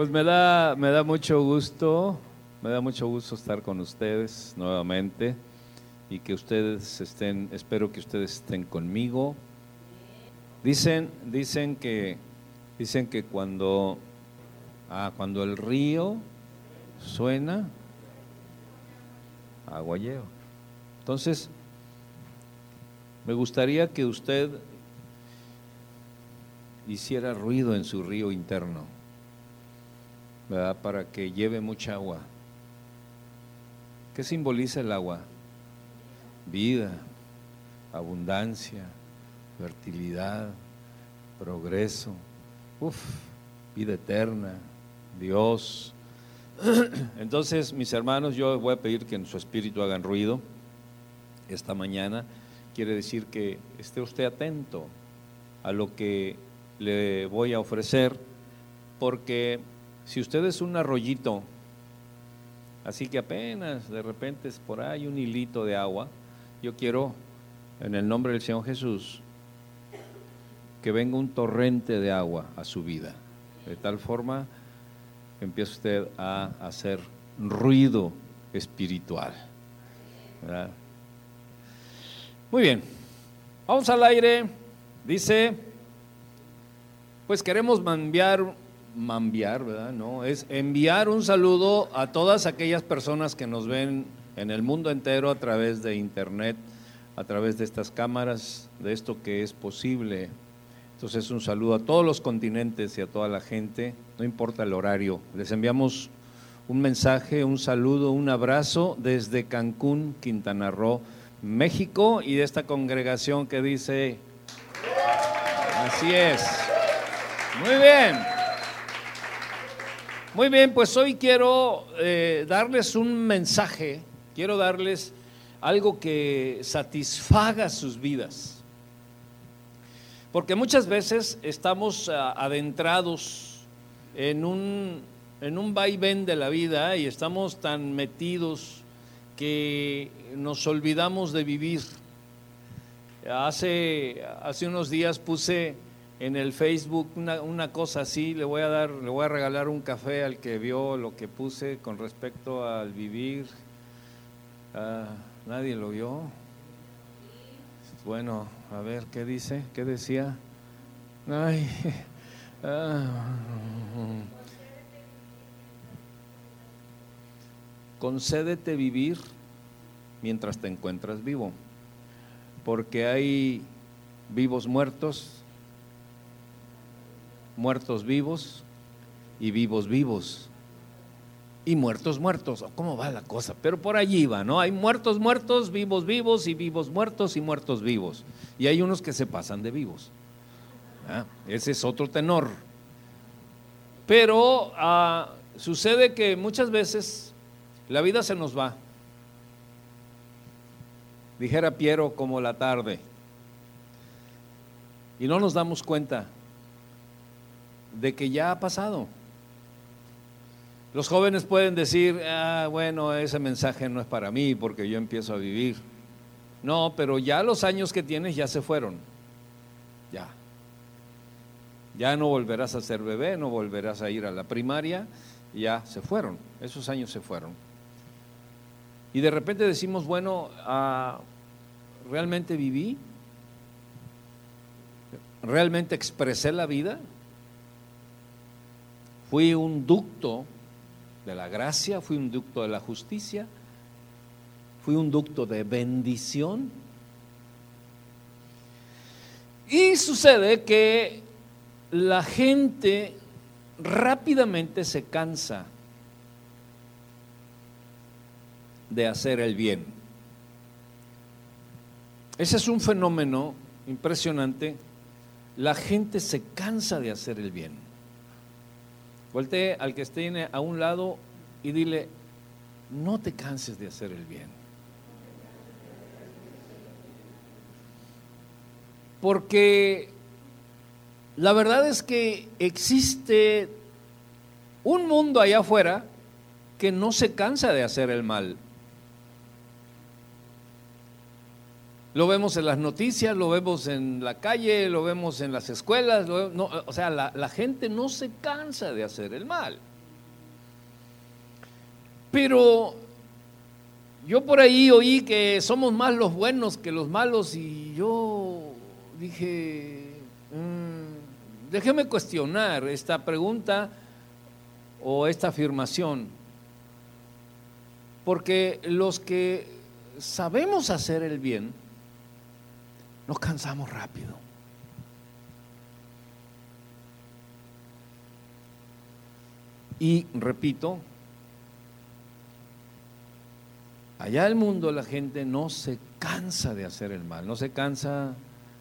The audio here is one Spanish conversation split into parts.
Pues me da, me da mucho gusto, me da mucho gusto estar con ustedes nuevamente y que ustedes estén, espero que ustedes estén conmigo. Dicen, dicen que, dicen que cuando, ah, cuando el río suena, agua lleva. Entonces, me gustaría que usted hiciera ruido en su río interno, Para que lleve mucha agua. ¿Qué simboliza el agua? Vida, abundancia, fertilidad, progreso, vida eterna, Dios. Entonces, mis hermanos, yo voy a pedir que en su espíritu hagan ruido esta mañana. Quiere decir que esté usted atento a lo que le voy a ofrecer, porque si usted es un arroyito, así que apenas de repente es por ahí un hilito de agua, yo quiero, en el nombre del Señor Jesús, que venga un torrente de agua a su vida, de tal forma que empiece usted a hacer ruido espiritual. Muy bien, vamos al aire. Dice pues queremos enviar, enviar, ¿verdad? No, es enviar un saludo a todas aquellas personas que nos ven en el mundo entero a través de internet, a través de estas cámaras, de esto que es posible. Entonces un saludo a todos los continentes y a toda la gente, no importa el horario. Les enviamos un mensaje, un saludo, un abrazo desde Cancún, Quintana Roo, México y de esta congregación que dice, así es. Muy bien. Muy bien, pues hoy quiero eh, darles un mensaje, quiero darles algo que satisfaga sus vidas. Porque muchas veces estamos ah, adentrados en un, en un vaivén de la vida y estamos tan metidos que nos olvidamos de vivir. Hace, hace unos días puse en el Facebook una, cosa así, le voy a dar, le voy a regalar un café al que vio lo que puse con respecto al vivir. Ah, Nadie lo vio. Bueno, a ver, ¿qué dice? ¿Qué decía? Ay, ah, concédete vivir mientras te encuentras vivo, porque hay vivos muertos muertos vivos y vivos vivos. Y muertos muertos, ¿cómo va la cosa? Pero por allí va, ¿no? Hay muertos muertos, vivos vivos y vivos muertos y muertos vivos. Y hay unos que se pasan de vivos. ¿ah? Ese es otro tenor. Pero ah, sucede que muchas veces la vida se nos va. Dijera Piero como la tarde. Y no nos damos cuenta de que ya ha pasado. Los jóvenes pueden decir, ah, bueno, ese mensaje no es para mí porque yo empiezo a vivir. No, pero ya los años que tienes ya se fueron. Ya. Ya no volverás a ser bebé, no volverás a ir a la primaria, ya se fueron. Esos años se fueron. Y de repente decimos, bueno, ah, ¿realmente viví? ¿Realmente expresé la vida? Fui un ducto de la gracia, fui un ducto de la justicia, fui un ducto de bendición. Y sucede que la gente rápidamente se cansa de hacer el bien. Ese es un fenómeno impresionante. La gente se cansa de hacer el bien. Voltee al que esté a un lado y dile, no te canses de hacer el bien. Porque la verdad es que existe un mundo allá afuera que no se cansa de hacer el mal. Lo vemos en las noticias, lo vemos en la calle, lo vemos en las escuelas. o sea, la, la gente no se cansa de hacer el mal. Pero yo por ahí oí que somos más los buenos que los malos y yo dije, mm, déjeme cuestionar esta pregunta o esta afirmación, porque los que sabemos hacer el bien, nos cansamos rápido. Y repito, allá el mundo la gente no se cansa de hacer el mal, no se cansa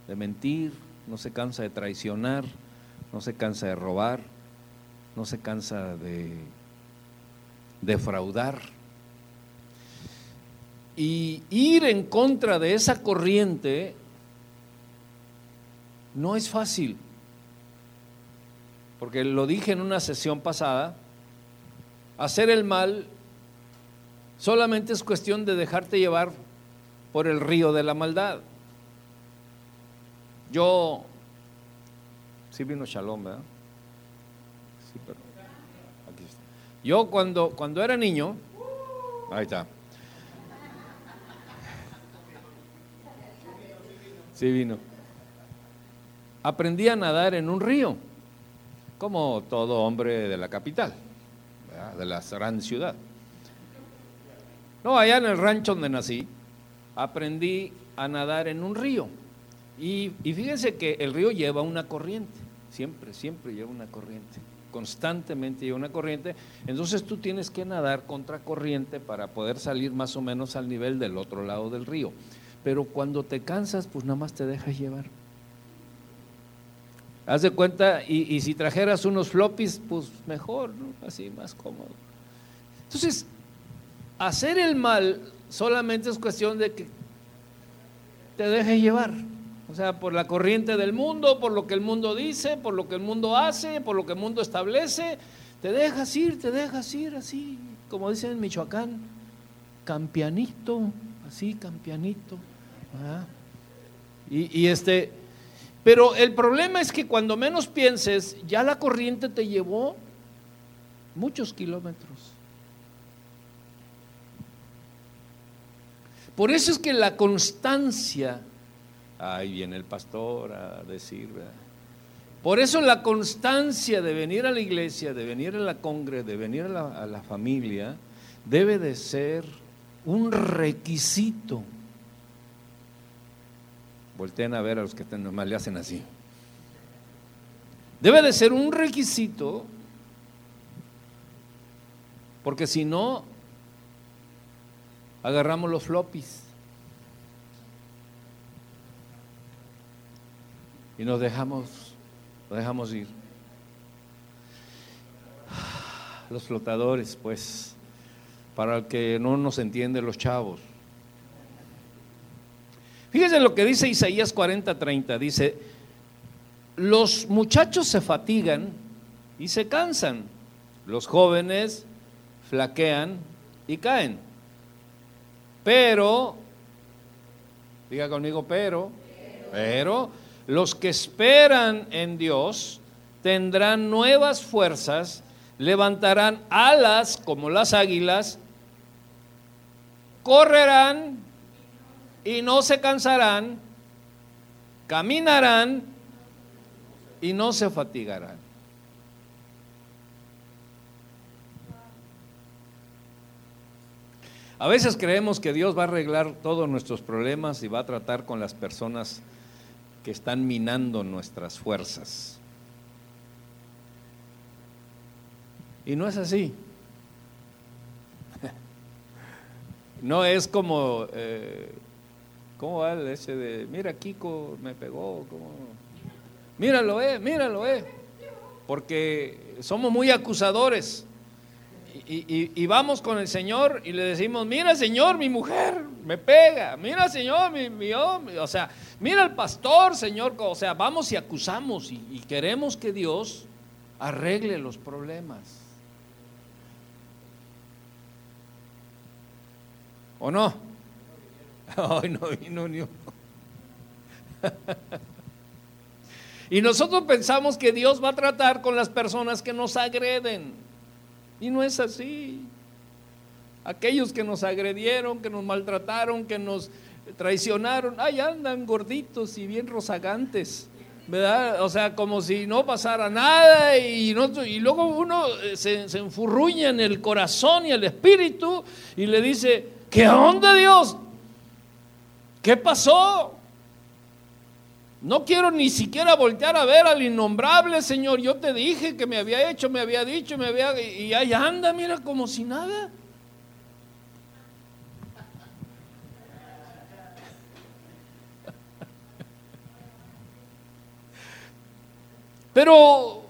de mentir, no se cansa de traicionar, no se cansa de robar, no se cansa de defraudar. Y ir en contra de esa corriente no es fácil, porque lo dije en una sesión pasada, hacer el mal solamente es cuestión de dejarte llevar por el río de la maldad. Yo, sí vino Shalom, ¿verdad? Sí, pero aquí está. Yo cuando, cuando era niño, ahí está. Sí vino aprendí a nadar en un río, como todo hombre de la capital, de la gran ciudad. No, allá en el rancho donde nací, aprendí a nadar en un río. Y, y fíjense que el río lleva una corriente, siempre, siempre lleva una corriente, constantemente lleva una corriente. Entonces tú tienes que nadar contra corriente para poder salir más o menos al nivel del otro lado del río. Pero cuando te cansas, pues nada más te dejas llevar. Haz de cuenta, y, si trajeras unos floppies, pues mejor, ¿no? Así, más cómodo. Entonces, hacer el mal solamente es cuestión de que te dejes llevar. O sea, por la corriente del mundo, por lo que el mundo dice, por lo que el mundo hace, por lo que el mundo establece. Te dejas ir, te dejas ir así, como dicen en Michoacán, campianito, así, campianito. Y, y este, pero el problema es que cuando menos pienses, ya la corriente te llevó muchos kilómetros. Por eso es que la constancia, ahí viene el pastor a decir, por eso la constancia de venir a la iglesia, de venir a la congre, de venir a la familia, debe de ser un requisito Volteen a ver a los que nomás le hacen así. Debe de ser un requisito, porque si no, agarramos los floppies y nos dejamos, nos dejamos ir. Los flotadores, pues, para el que no nos entiende los chavos. Fíjense lo que dice Isaías 40:30. Dice, los muchachos se fatigan y se cansan. Los jóvenes flaquean y caen. Pero, diga conmigo, pero, pero, los que esperan en Dios tendrán nuevas fuerzas, levantarán alas como las águilas, correrán y no se cansarán, caminarán y no se fatigarán. A veces creemos que Dios va a arreglar todos nuestros problemas y va a tratar con las personas que están minando nuestras fuerzas. Y no es así. No es como eh, ¿Cómo va el ese de, mira, Kiko me pegó? ¿cómo? Míralo, eh, míralo, eh. Porque somos muy acusadores. Y, vamos con el Señor y le decimos, mira Señor, mi mujer me pega, mira Señor, mi, mi hombre, o sea, mira al pastor, Señor, o sea, vamos y acusamos y, y queremos que Dios arregle los problemas. ¿O no? Ay, no vino ni y nosotros pensamos que Dios va a tratar con las personas que nos agreden. Y no es así. Aquellos que nos agredieron, que nos maltrataron, que nos traicionaron, ahí andan gorditos y bien rozagantes. ¿verdad? O sea, como si no pasara nada y, y luego uno eh, se, se, enfurruña en el corazón y el espíritu y le dice, ¿qué onda Dios? ¿Qué pasó? No quiero ni siquiera voltear a ver al innombrable, Señor. Yo te dije que me había hecho, me había dicho, me había... Y ahí anda, mira, como si nada. Pero,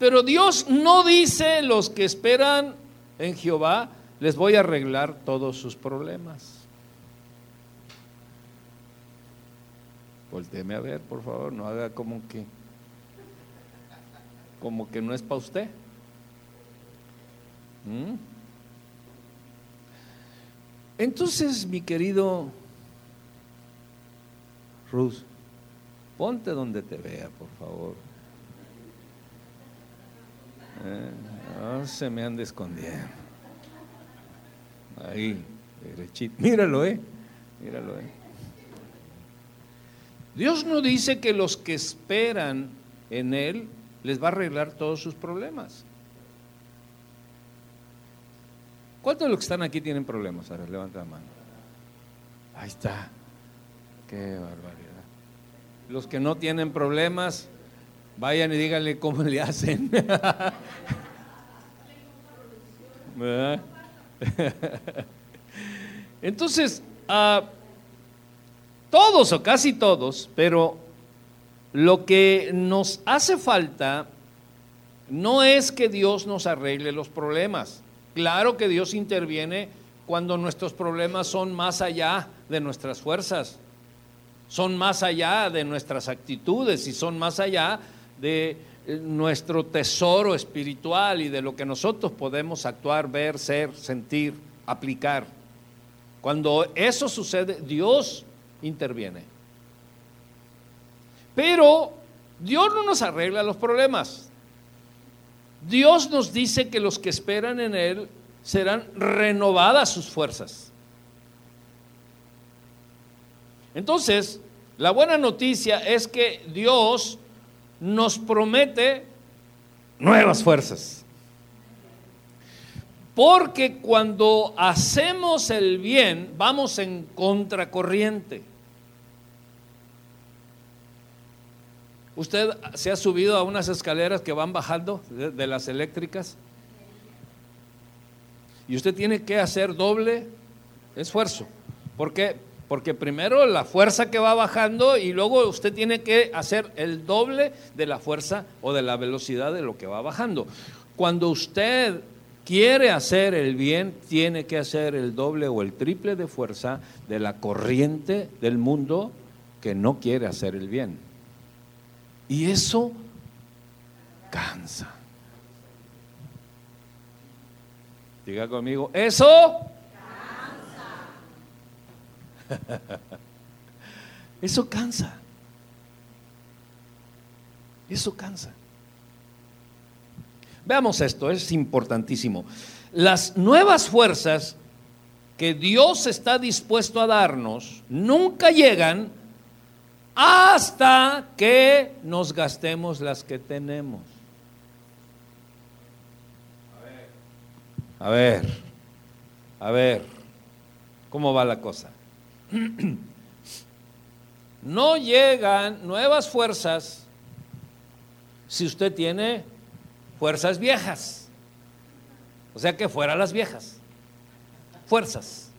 pero Dios no dice los que esperan en Jehová, les voy a arreglar todos sus problemas. Voltéeme a ver, por favor, no haga como que como que no es para usted. ¿Mm? Entonces, mi querido Ruth, Ponte donde te vea, por favor. Eh, se me ande escondiendo. Ahí, derechito. Míralo, eh. Míralo, eh. Dios no dice que los que esperan en Él les va a arreglar todos sus problemas. ¿Cuántos de los que están aquí tienen problemas? Ahora levanta la mano. Ahí está. Qué barbaridad. Los que no tienen problemas, vayan y díganle cómo le hacen. Entonces, ah, todos o casi todos, pero lo que nos hace falta no es que Dios nos arregle los problemas. Claro que Dios interviene cuando nuestros problemas son más allá de nuestras fuerzas son más allá de nuestras actitudes y son más allá de eh, nuestro tesoro espiritual y de lo que nosotros podemos actuar, ver, ser, sentir, aplicar. Cuando eso sucede, Dios interviene. Pero Dios no nos arregla los problemas. Dios nos dice que los que esperan en Él serán renovadas sus fuerzas. Entonces, la buena noticia es que Dios nos promete nuevas fuerzas. Porque cuando hacemos el bien, vamos en contracorriente. ¿Usted se ha subido a unas escaleras que van bajando de, las eléctricas? Y usted tiene que hacer doble esfuerzo. ¿Por qué? Porque primero la fuerza que va bajando y luego usted tiene que hacer el doble de la fuerza o de la velocidad de lo que va bajando. Cuando usted quiere hacer el bien, tiene que hacer el doble o el triple de fuerza de la corriente del mundo que no quiere hacer el bien. Y eso cansa. Diga conmigo, eso Eso cansa. Eso cansa. Veamos esto, es importantísimo. Las nuevas fuerzas que Dios está dispuesto a darnos nunca llegan hasta que nos gastemos las que tenemos. A ver, a ver, ¿cómo va la cosa? No llegan nuevas fuerzas si usted tiene fuerzas viejas. O sea que fuera las viejas. Fuerzas.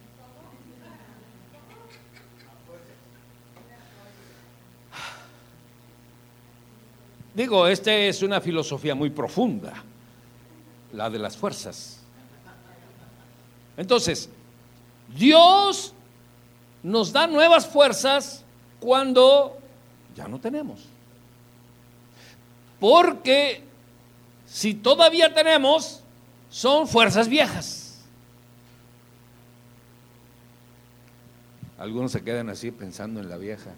Digo, esta es una filosofía muy profunda, la de las fuerzas. Entonces, Dios nos da nuevas fuerzas cuando ya no tenemos. Porque si todavía tenemos, son fuerzas viejas. Algunos se quedan así pensando en la vieja.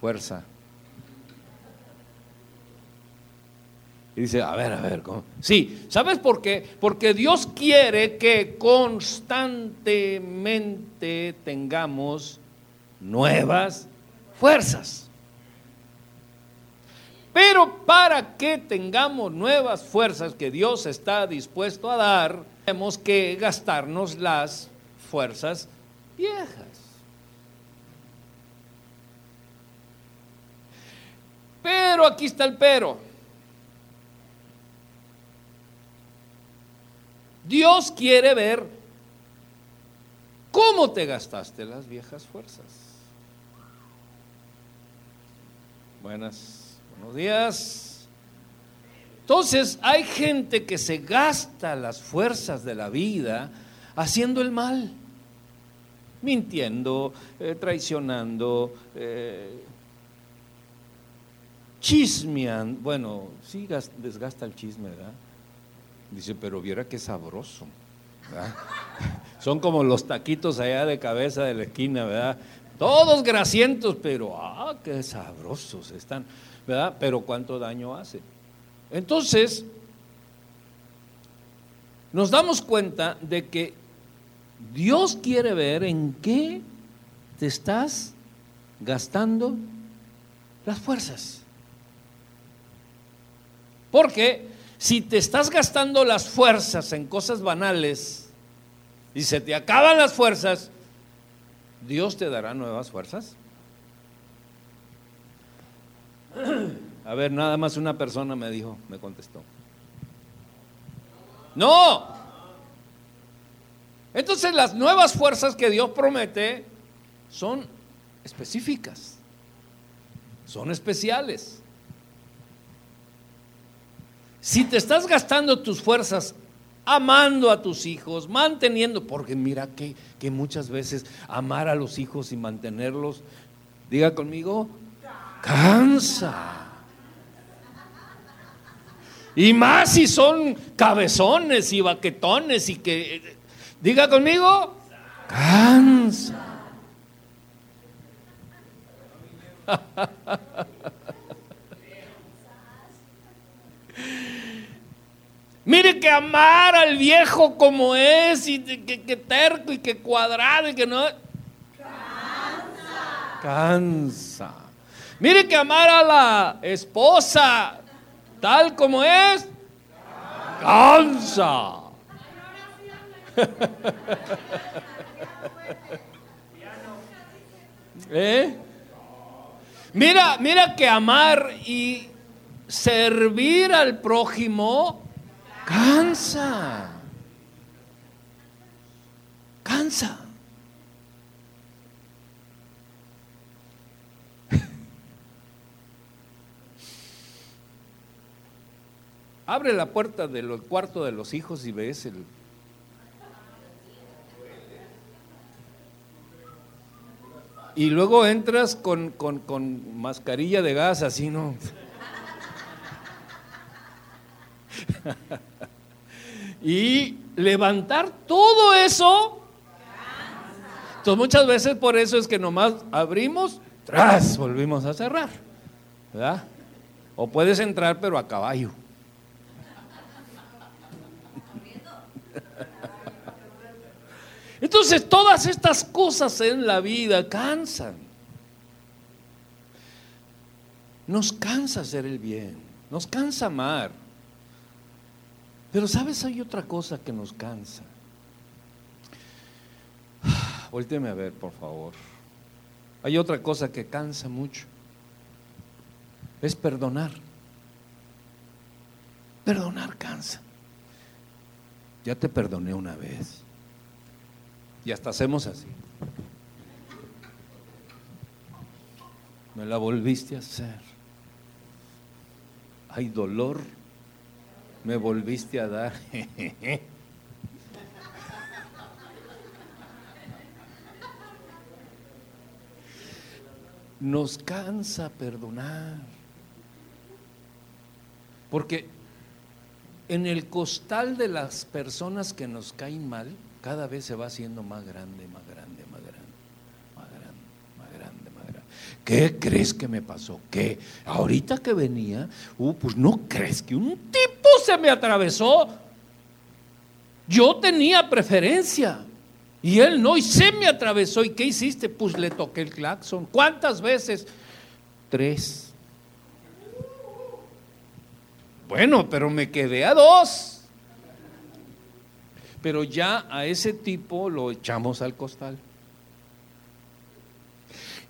fuerza. Y dice, a ver, a ver, ¿cómo? Sí, ¿sabes por qué? Porque Dios quiere que constantemente tengamos nuevas fuerzas. Pero para que tengamos nuevas fuerzas que Dios está dispuesto a dar, tenemos que gastarnos las fuerzas viejas. Pero aquí está el pero. Dios quiere ver cómo te gastaste las viejas fuerzas. Buenas, buenos días. Entonces hay gente que se gasta las fuerzas de la vida haciendo el mal, mintiendo, eh, traicionando, eh, chismeando. Bueno, sí desgasta el chisme, ¿verdad? Dice, pero viera qué sabroso. Son como los taquitos allá de cabeza de la esquina, ¿verdad? Todos grasientos, pero ah, qué sabrosos están, ¿verdad? Pero cuánto daño hace. Entonces, nos damos cuenta de que Dios quiere ver en qué te estás gastando las fuerzas. Porque si te estás gastando las fuerzas en cosas banales y se te acaban las fuerzas, ¿Dios te dará nuevas fuerzas? A ver, nada más una persona me dijo, me contestó. No. Entonces las nuevas fuerzas que Dios promete son específicas, son especiales. Si te estás gastando tus fuerzas amando a tus hijos, manteniendo, porque mira que, que muchas veces amar a los hijos y mantenerlos, diga conmigo, cansa. Y más si son cabezones y baquetones y que, diga conmigo, cansa. Mire que amar al viejo como es y que, terco y que cuadrado y que no... Cansa. Cansa. Mire que amar a la esposa tal como es... Cansa. ¿Eh? Mira, mira que amar y servir al prójimo Cansa. Cansa. Abre la puerta del cuarto de los hijos y ves el... Y luego entras con, con, con mascarilla de gas, así, ¿no? y levantar todo eso. Entonces muchas veces por eso es que nomás abrimos, tras, volvimos a cerrar. ¿Verdad? O puedes entrar pero a caballo. Entonces todas estas cosas en la vida cansan. Nos cansa hacer el bien, nos cansa amar. Pero sabes, hay otra cosa que nos cansa. Vuélteme a ver, por favor. Hay otra cosa que cansa mucho. Es perdonar. Perdonar cansa. Ya te perdoné una vez. Y hasta hacemos así. Me la volviste a hacer. Hay dolor me volviste a dar. Nos cansa perdonar. Porque en el costal de las personas que nos caen mal, cada vez se va haciendo más grande, más grande, más grande, más grande, más grande, más grande. ¿Qué crees que me pasó? ¿Qué? Ahorita que venía, uh, pues no crees que un tipo se me atravesó. Yo tenía preferencia y él no, y se me atravesó. ¿Y qué hiciste? Pues le toqué el claxon. ¿Cuántas veces? Tres. Bueno, pero me quedé a dos. Pero ya a ese tipo lo echamos al costal.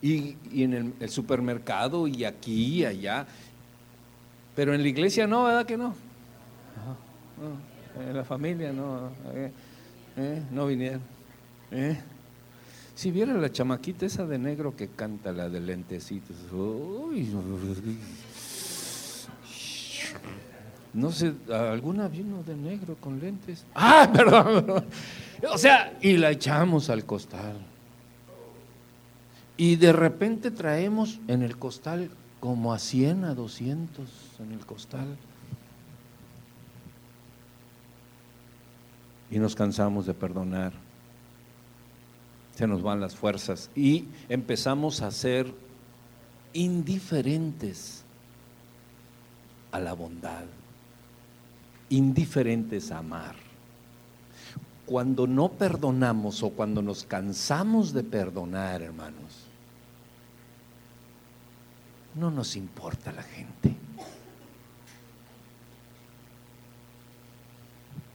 Y, en el, supermercado y aquí y allá. Pero en la iglesia no, ¿verdad que no? en la familia no. Eh, eh, no vinieron. Eh. Si viera la chamaquita esa de negro que canta, la de lentecitos. No sé, ¿alguna vino de negro con lentes? Ah, perdón, O sea, y la echamos al costal. Y de repente traemos en el costal como a 100, a 200 en el costal. Y nos cansamos de perdonar. Se nos van las fuerzas y empezamos a ser indiferentes a la bondad indiferentes a amar. Cuando no perdonamos o cuando nos cansamos de perdonar, hermanos, no nos importa la gente.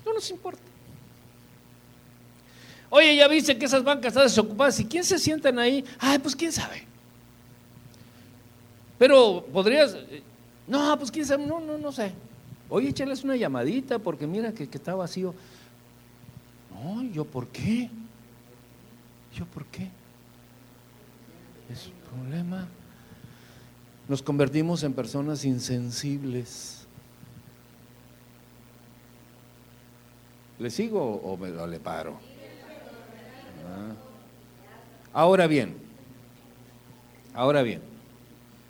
No nos importa. Oye, ya viste que esas bancas están desocupadas. ¿Y quién se sientan ahí? Ay, pues quién sabe. Pero podrías. No, pues quién sabe. No, no, no sé. Oye, échales una llamadita porque mira que, está vacío. No, ¿yo por qué? ¿Yo por qué? Es un problema. Nos convertimos en personas insensibles. ¿Le sigo o, me, le paro? Ah. Ahora bien, ahora bien,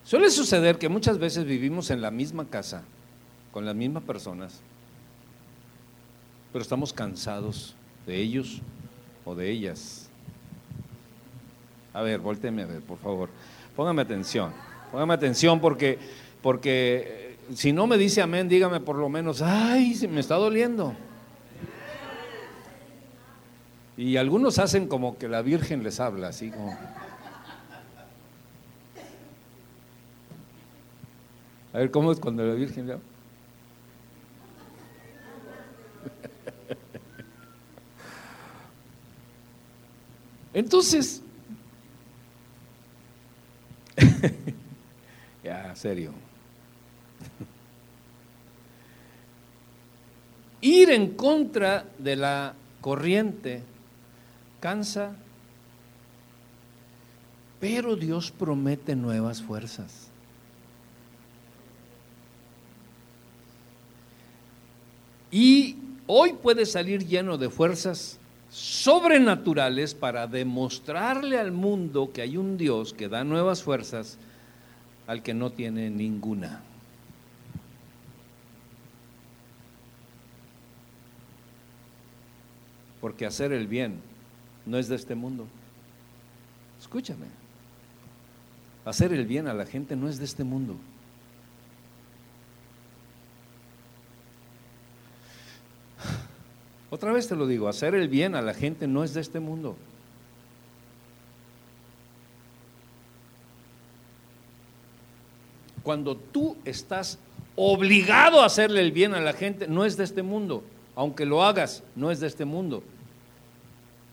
suele suceder que muchas veces vivimos en la misma casa con las mismas personas, pero estamos cansados de ellos o de ellas. A ver, volteme a ver, por favor. Póngame atención. Póngame atención porque, porque eh, si no me dice amén, dígame por lo menos, ay, me está doliendo. Y algunos hacen como que la Virgen les habla, así como. A ver, ¿cómo es cuando la Virgen le habla? Entonces, ya, serio. Ir en contra de la corriente cansa, pero Dios promete nuevas fuerzas. Y hoy puede salir lleno de fuerzas sobrenaturales para demostrarle al mundo que hay un Dios que da nuevas fuerzas al que no tiene ninguna. Porque hacer el bien no es de este mundo. Escúchame. Hacer el bien a la gente no es de este mundo. Otra vez te lo digo, hacer el bien a la gente no es de este mundo. Cuando tú estás obligado a hacerle el bien a la gente, no es de este mundo. Aunque lo hagas, no es de este mundo.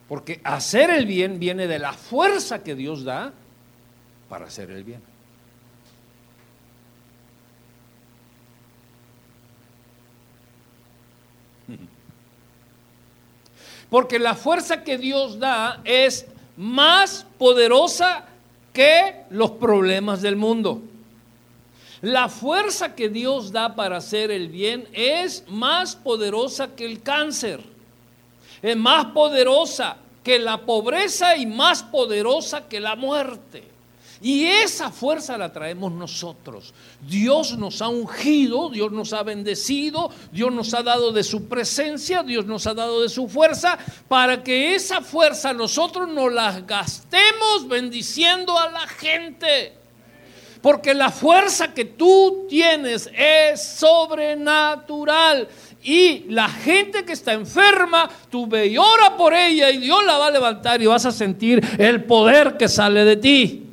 Porque hacer el bien viene de la fuerza que Dios da para hacer el bien. Porque la fuerza que Dios da es más poderosa que los problemas del mundo. La fuerza que Dios da para hacer el bien es más poderosa que el cáncer. Es más poderosa que la pobreza y más poderosa que la muerte. Y esa fuerza la traemos nosotros. Dios nos ha ungido, Dios nos ha bendecido, Dios nos ha dado de su presencia, Dios nos ha dado de su fuerza, para que esa fuerza nosotros nos la gastemos bendiciendo a la gente. Porque la fuerza que tú tienes es sobrenatural. Y la gente que está enferma, tú ve y ora por ella y Dios la va a levantar y vas a sentir el poder que sale de ti.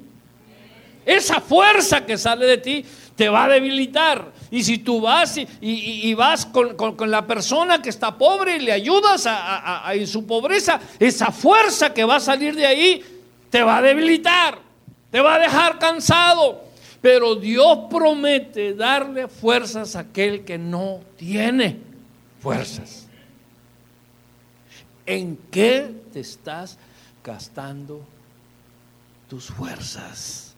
Esa fuerza que sale de ti te va a debilitar. Y si tú vas y, vas con, la persona que está pobre y le ayudas a, en su pobreza, esa fuerza que va a salir de ahí te va a debilitar, te va a dejar cansado. Pero Dios promete darle fuerzas a aquel que no tiene fuerzas. ¿En qué te estás gastando tus fuerzas?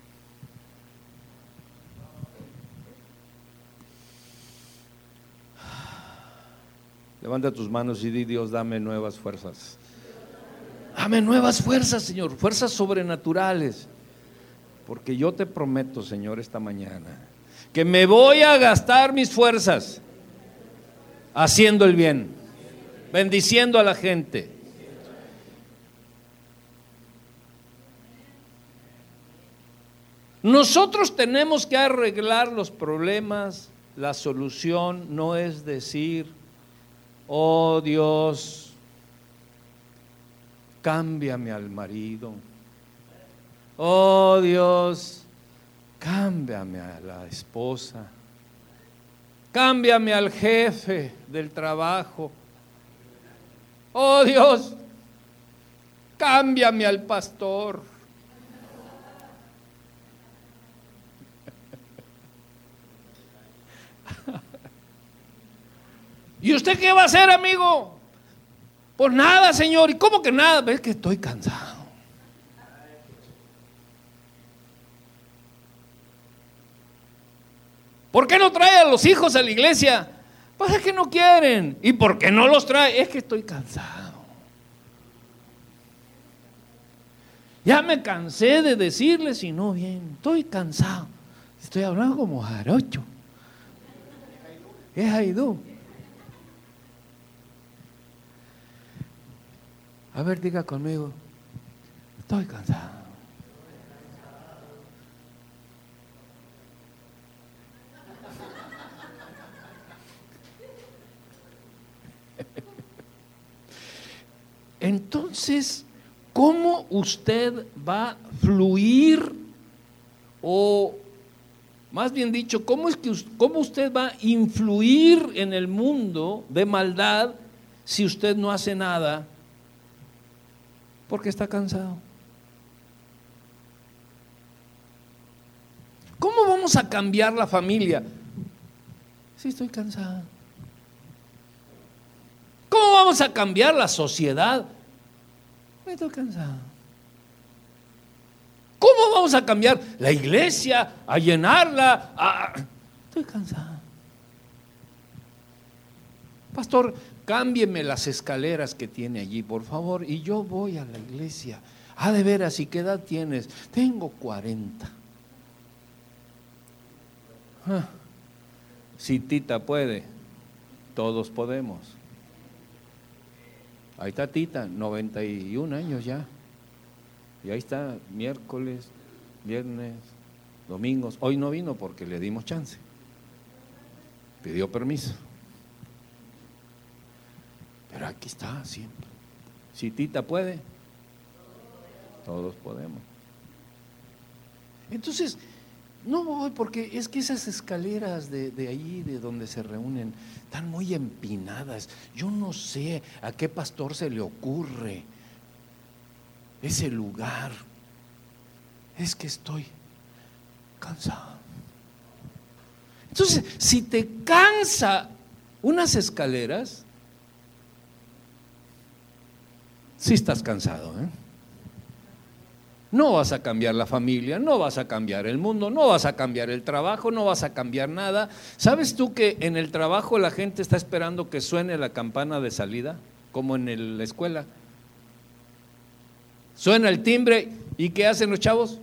Levanta tus manos y di, Dios, dame nuevas fuerzas. Dame nuevas fuerzas, Señor, fuerzas sobrenaturales. Porque yo te prometo, Señor, esta mañana, que me voy a gastar mis fuerzas haciendo el bien, bendiciendo a la gente. Nosotros tenemos que arreglar los problemas. La solución no es decir, oh Dios, cámbiame al marido. Oh Dios, cámbiame a la esposa. Cámbiame al jefe del trabajo. Oh Dios, cámbiame al pastor. ¿Y usted qué va a hacer, amigo? Pues nada, Señor. ¿Y cómo que nada? Ves que estoy cansado. ¿Por qué no trae a los hijos a la iglesia? Pues es que no quieren. ¿Y por qué no los trae? Es que estoy cansado. Ya me cansé de decirles y no bien. Estoy cansado. Estoy hablando como jarocho. Es Aidú. A ver, diga conmigo. Estoy cansado. Entonces, ¿cómo usted va a fluir o más bien dicho, ¿cómo es que cómo usted va a influir en el mundo de maldad si usted no hace nada? Porque está cansado. ¿Cómo vamos a cambiar la familia? Si estoy cansado. ¿Cómo vamos a cambiar la sociedad? Me estoy cansado. ¿Cómo vamos a cambiar la iglesia, a llenarla? Estoy cansado. Pastor, cámbieme las escaleras que tiene allí, por favor, y yo voy a la iglesia. Ah, de veras, ¿y qué edad tienes? Tengo 40. Ah, si Tita puede, todos podemos. Ahí está Tita, 91 años ya. Y ahí está miércoles, viernes, domingos. Hoy no vino porque le dimos chance. Pidió permiso. Pero aquí está siempre. Si Tita puede, todos podemos. Entonces, no voy porque es que esas escaleras de, de ahí, de donde se reúnen, están muy empinadas. Yo no sé a qué pastor se le ocurre ese lugar. Es que estoy cansado. Entonces, si te cansa unas escaleras, si estás cansado, ¿eh? No vas a cambiar la familia, no vas a cambiar el mundo, no vas a cambiar el trabajo, no vas a cambiar nada. ¿Sabes tú que en el trabajo la gente está esperando que suene la campana de salida, como en la escuela? Suena el timbre y ¿qué hacen los chavos?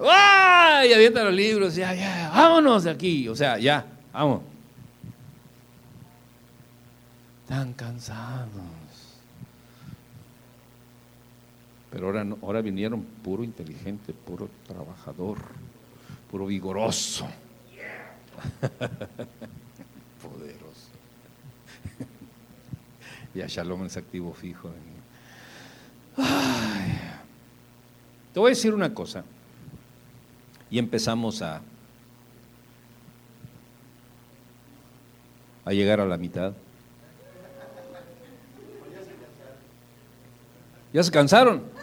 ¡Ay! Avientan los libros, ya, ya, vámonos de aquí, o sea, ya, vamos. Están cansados. Pero ahora, ahora vinieron puro inteligente, puro trabajador. puro vigoroso. Poderoso. ya Shalom es activo fijo. Te voy a decir una cosa. Y empezamos a, a llegar a la mitad. ¿Ya se cansaron?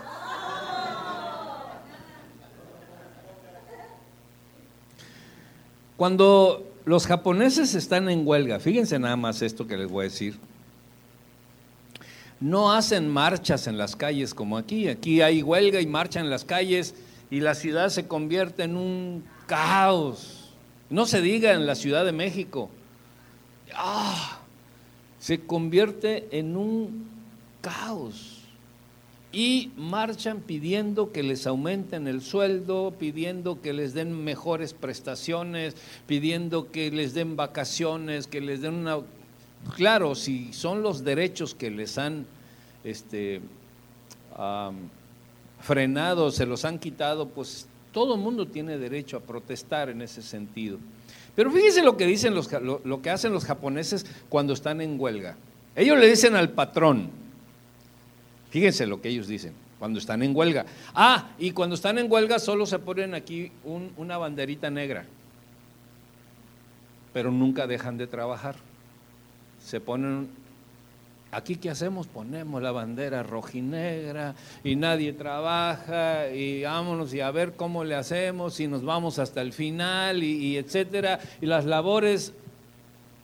Cuando los japoneses están en huelga, fíjense nada más esto que les voy a decir. No hacen marchas en las calles como aquí. Aquí hay huelga y marcha en las calles y la ciudad se convierte en un caos. No se diga en la Ciudad de México. Ah, se convierte en un caos y marchan pidiendo que les aumenten el sueldo, pidiendo que les den mejores prestaciones, pidiendo que les den vacaciones, que les den una... Claro, si son los derechos que les han este, frenado, se los han quitado, pues todo el mundo tiene derecho a protestar en ese sentido. Pero fíjense lo que dicen los, lo que hacen los japoneses cuando están en huelga. Ellos le dicen al patrón, Fíjense lo que ellos dicen cuando están en huelga. Ah, y cuando están en huelga solo se ponen aquí una banderita negra, pero nunca dejan de trabajar. Se ponen, aquí qué hacemos? Ponemos la bandera rojinegra y nadie trabaja y vámonos y a ver cómo le hacemos y nos vamos hasta el final y, y etcétera. Y las labores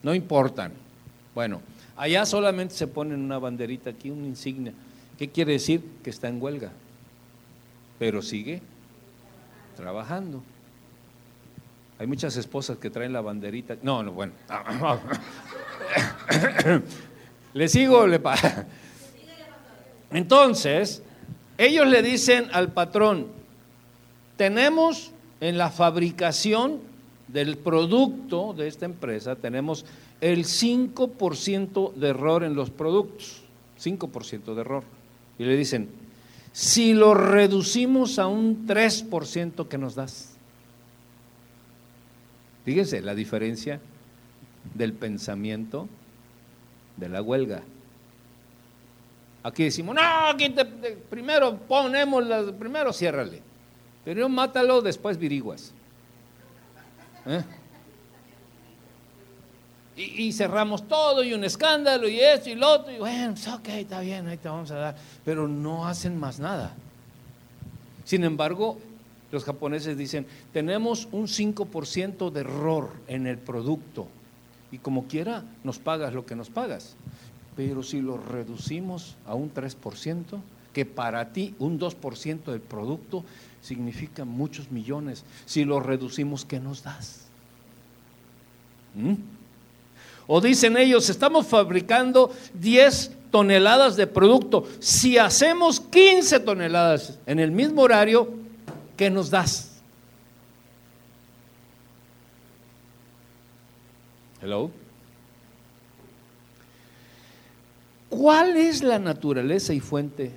no importan. Bueno, allá solamente se ponen una banderita aquí, una insignia ¿Qué quiere decir? Que está en huelga, pero sigue trabajando. Hay muchas esposas que traen la banderita. No, no, bueno. ¿Le sigo le Entonces, ellos le dicen al patrón, tenemos en la fabricación del producto de esta empresa, tenemos el 5% de error en los productos. 5% de error y le dicen, si lo reducimos a un 3% que nos das. Fíjense la diferencia del pensamiento de la huelga. Aquí decimos, no, aquí primero ponemos, la, primero ciérrale, pero mátalo, después viriguas. ¿Eh? Y, cerramos todo y un escándalo y esto y lo otro. Y bueno, pues, ok, está bien, ahí te vamos a dar. Pero no hacen más nada. Sin embargo, los japoneses dicen, tenemos un 5% de error en el producto y como quiera nos pagas lo que nos pagas. Pero si lo reducimos a un 3%, que para ti un 2% del producto significa muchos millones, si lo reducimos, ¿qué nos das? ¿Mm? O dicen ellos, estamos fabricando 10 toneladas de producto. Si hacemos 15 toneladas en el mismo horario, ¿qué nos das? Hello. ¿Cuál es la naturaleza y fuente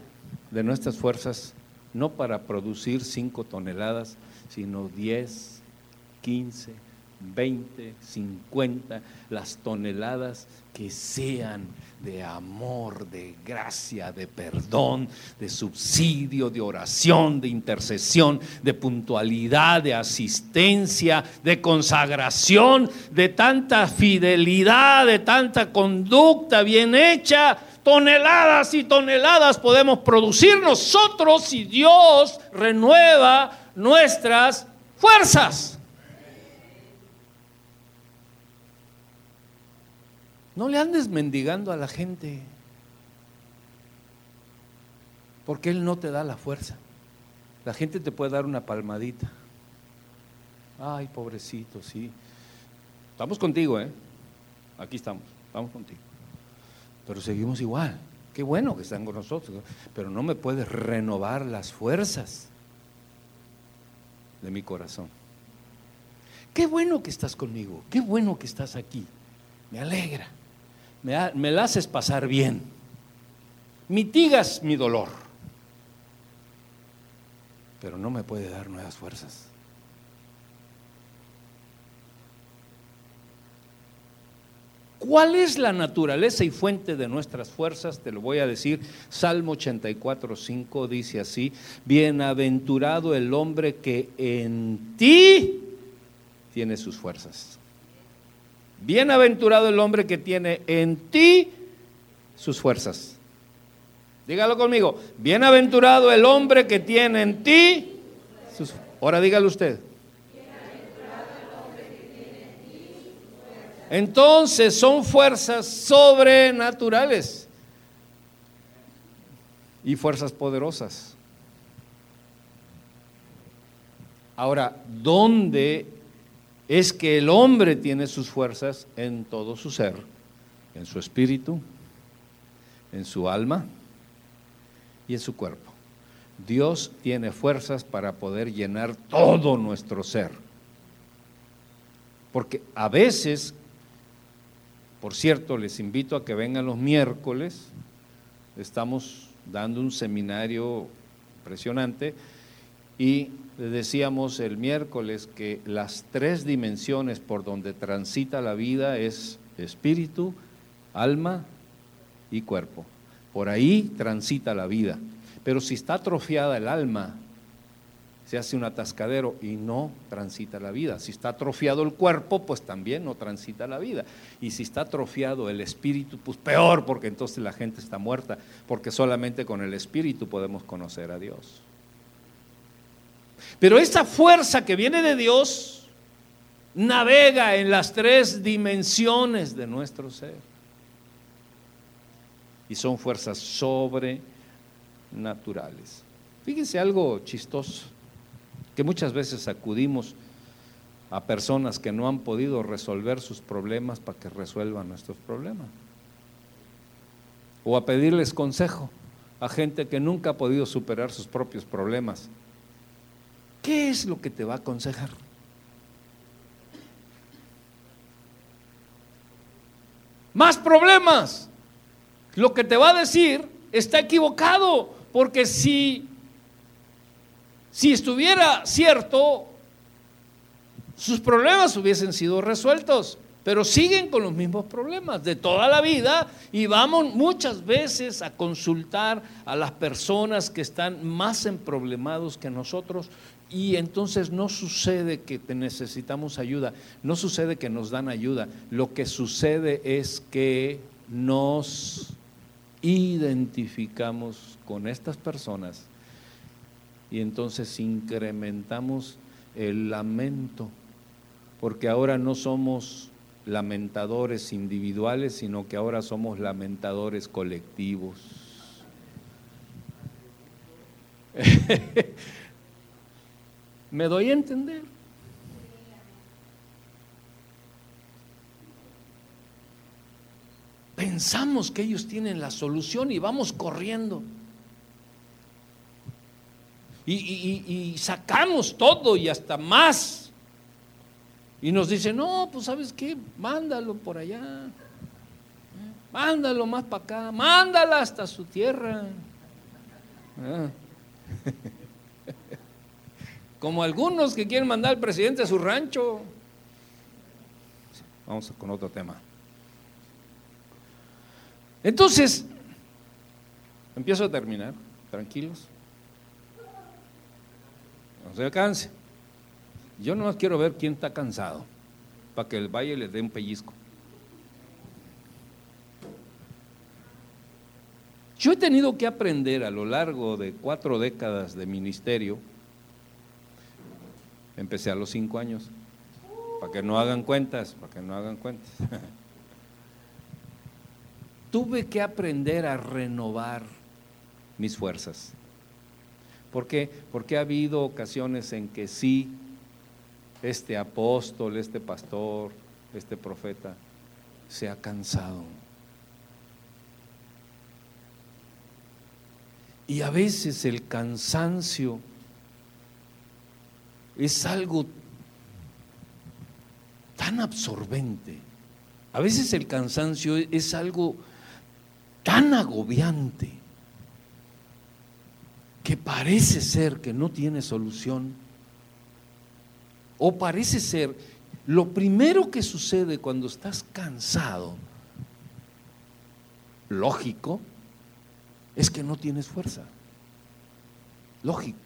de nuestras fuerzas? No para producir 5 toneladas, sino 10, 15, 20, 50, las toneladas que sean de amor, de gracia, de perdón, de subsidio, de oración, de intercesión, de puntualidad, de asistencia, de consagración, de tanta fidelidad, de tanta conducta bien hecha. Toneladas y toneladas podemos producir nosotros si Dios renueva nuestras fuerzas. No le andes mendigando a la gente, porque Él no te da la fuerza. La gente te puede dar una palmadita. Ay, pobrecito, sí. Estamos contigo, ¿eh? Aquí estamos, estamos contigo. Pero seguimos igual. Qué bueno que están con nosotros, pero no me puedes renovar las fuerzas de mi corazón. Qué bueno que estás conmigo, qué bueno que estás aquí. Me alegra me, me la haces pasar bien, mitigas mi dolor, pero no me puede dar nuevas fuerzas. ¿Cuál es la naturaleza y fuente de nuestras fuerzas? Te lo voy a decir. Salmo 84, 5 dice así, bienaventurado el hombre que en ti tiene sus fuerzas. Bienaventurado el hombre que tiene en ti sus fuerzas. Dígalo conmigo. Bienaventurado el hombre que tiene en ti sus Ahora dígalo usted. Entonces son fuerzas sobrenaturales y fuerzas poderosas. Ahora, ¿dónde es que el hombre tiene sus fuerzas? En todo su ser, en su espíritu, en su alma y en su cuerpo. Dios tiene fuerzas para poder llenar todo nuestro ser. Porque a veces por cierto, les invito a que vengan los miércoles. Estamos dando un seminario impresionante y decíamos el miércoles que las tres dimensiones por donde transita la vida es espíritu, alma y cuerpo. Por ahí transita la vida. Pero si está atrofiada el alma, se hace un atascadero y no transita la vida. Si está atrofiado el cuerpo, pues también no transita la vida. Y si está atrofiado el espíritu, pues peor, porque entonces la gente está muerta, porque solamente con el espíritu podemos conocer a Dios. Pero esa fuerza que viene de Dios navega en las tres dimensiones de nuestro ser. Y son fuerzas sobrenaturales. Fíjense algo chistoso que muchas veces acudimos a personas que no han podido resolver sus problemas para que resuelvan nuestros problemas. O a pedirles consejo a gente que nunca ha podido superar sus propios problemas. ¿Qué es lo que te va a aconsejar? Más problemas. Lo que te va a decir está equivocado, porque si si estuviera cierto, sus problemas hubiesen sido resueltos, pero siguen con los mismos problemas de toda la vida y vamos muchas veces a consultar a las personas que están más emproblemados que nosotros y entonces no sucede que necesitamos ayuda, no sucede que nos dan ayuda, lo que sucede es que nos identificamos con estas personas y entonces incrementamos el lamento, porque ahora no somos lamentadores individuales, sino que ahora somos lamentadores colectivos. ¿Me doy a entender? Pensamos que ellos tienen la solución y vamos corriendo y, sacamos todo y hasta más. Y nos dice, no, pues sabes qué, mándalo por allá, mándalo más para acá, mándala hasta su tierra. Ah. Como algunos que quieren mandar al presidente a su rancho. Vamos con otro tema. Entonces, empiezo a terminar, tranquilos no se canse. Yo no quiero ver quién está cansado, para que el valle le dé un pellizco. Yo he tenido que aprender a lo largo de cuatro décadas de ministerio, empecé a los cinco años, para que no hagan cuentas, para que no hagan cuentas. Tuve que aprender a renovar mis fuerzas. ¿Por qué? Porque ha habido ocasiones en que sí, este apóstol, este pastor, este profeta, se ha cansado. Y a veces el cansancio es algo tan absorbente. A veces el cansancio es algo tan agobiante que parece ser que no tiene solución, o parece ser lo primero que sucede cuando estás cansado lógico, es que no tienes fuerza. Lógico.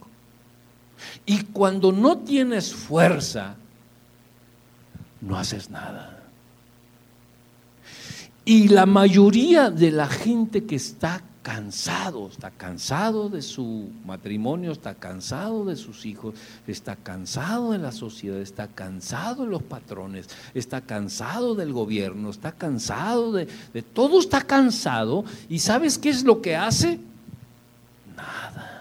Y cuando no tienes fuerza, no haces nada. Y la mayoría de la gente que está cansado, está cansado de su matrimonio, está cansado de sus hijos, está cansado de la sociedad, está cansado de los patrones, está cansado del gobierno, está cansado de, de todo, está cansado. ¿Y sabes qué es lo que hace? Nada.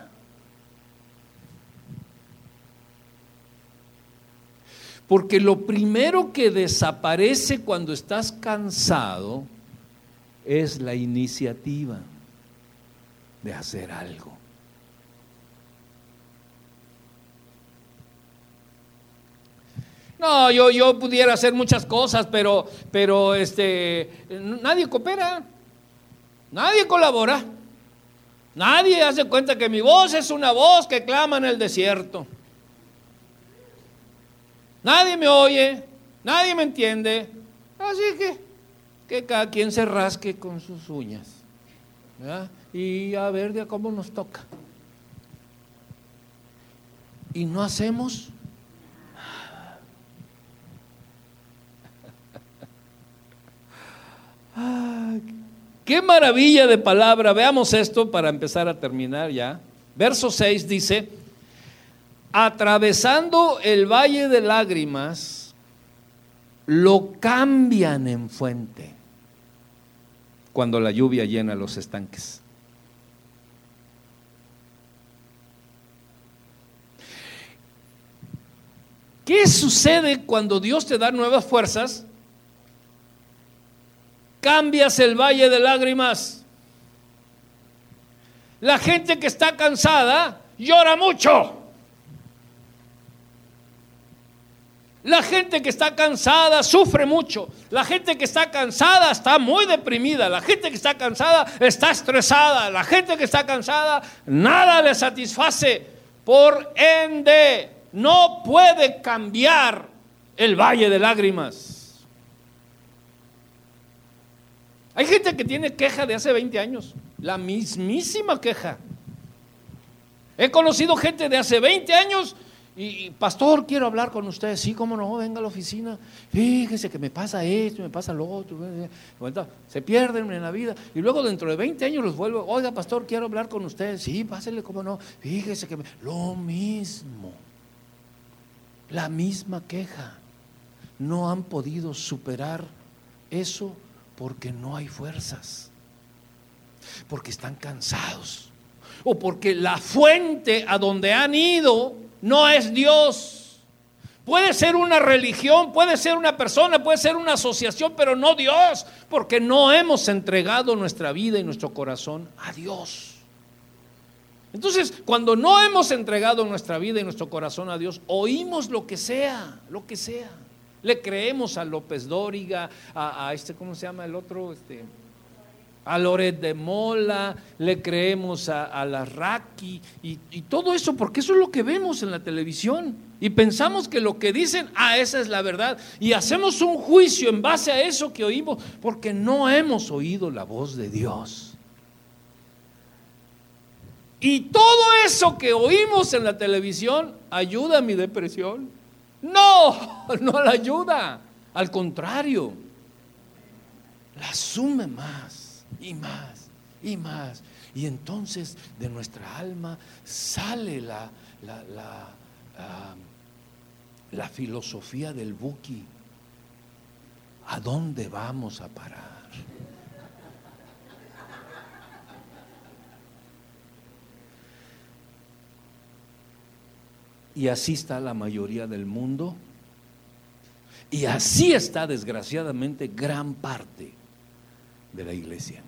Porque lo primero que desaparece cuando estás cansado es la iniciativa de hacer algo. No, yo, yo pudiera hacer muchas cosas, pero, pero este, nadie coopera, nadie colabora, nadie hace cuenta que mi voz es una voz que clama en el desierto. Nadie me oye, nadie me entiende, así que que cada quien se rasque con sus uñas. Y a ver de cómo nos toca. Y no hacemos qué maravilla de palabra. Veamos esto para empezar a terminar ya. Verso 6 dice, atravesando el valle de lágrimas, lo cambian en fuente cuando la lluvia llena los estanques. ¿Qué sucede cuando Dios te da nuevas fuerzas? Cambias el valle de lágrimas. La gente que está cansada llora mucho. La gente que está cansada sufre mucho. La gente que está cansada está muy deprimida. La gente que está cansada está estresada. La gente que está cansada nada le satisface. Por ende, no puede cambiar el valle de lágrimas. Hay gente que tiene queja de hace 20 años. La mismísima queja. He conocido gente de hace 20 años y, pastor, quiero hablar con usted. Sí, cómo no, venga a la oficina. Fíjese que me pasa esto, me pasa lo otro. Se pierden en la vida. Y luego dentro de 20 años los vuelvo. Oiga, pastor, quiero hablar con usted. Sí, pásele, cómo no. Fíjese que me... Lo mismo. La misma queja. No han podido superar eso porque no hay fuerzas. Porque están cansados. O porque la fuente a donde han ido no es Dios. Puede ser una religión, puede ser una persona, puede ser una asociación, pero no Dios, porque no hemos entregado nuestra vida y nuestro corazón a Dios. Entonces, cuando no hemos entregado nuestra vida y nuestro corazón a Dios, oímos lo que sea, lo que sea. Le creemos a López Dóriga, a, este, ¿cómo se llama el otro? Este, a Loret de Mola, le creemos a, la Raki y, y, todo eso, porque eso es lo que vemos en la televisión. Y pensamos que lo que dicen, ah, esa es la verdad. Y hacemos un juicio en base a eso que oímos, porque no hemos oído la voz de Dios. Y todo eso que oímos en la televisión ayuda a mi depresión. No, no la ayuda. Al contrario, la sume más y más y más. Y entonces de nuestra alma sale la, la, la, filosofía del buki. ¿A dónde vamos a parar? Y así está la mayoría del mundo. Y así está desgraciadamente gran parte de la iglesia.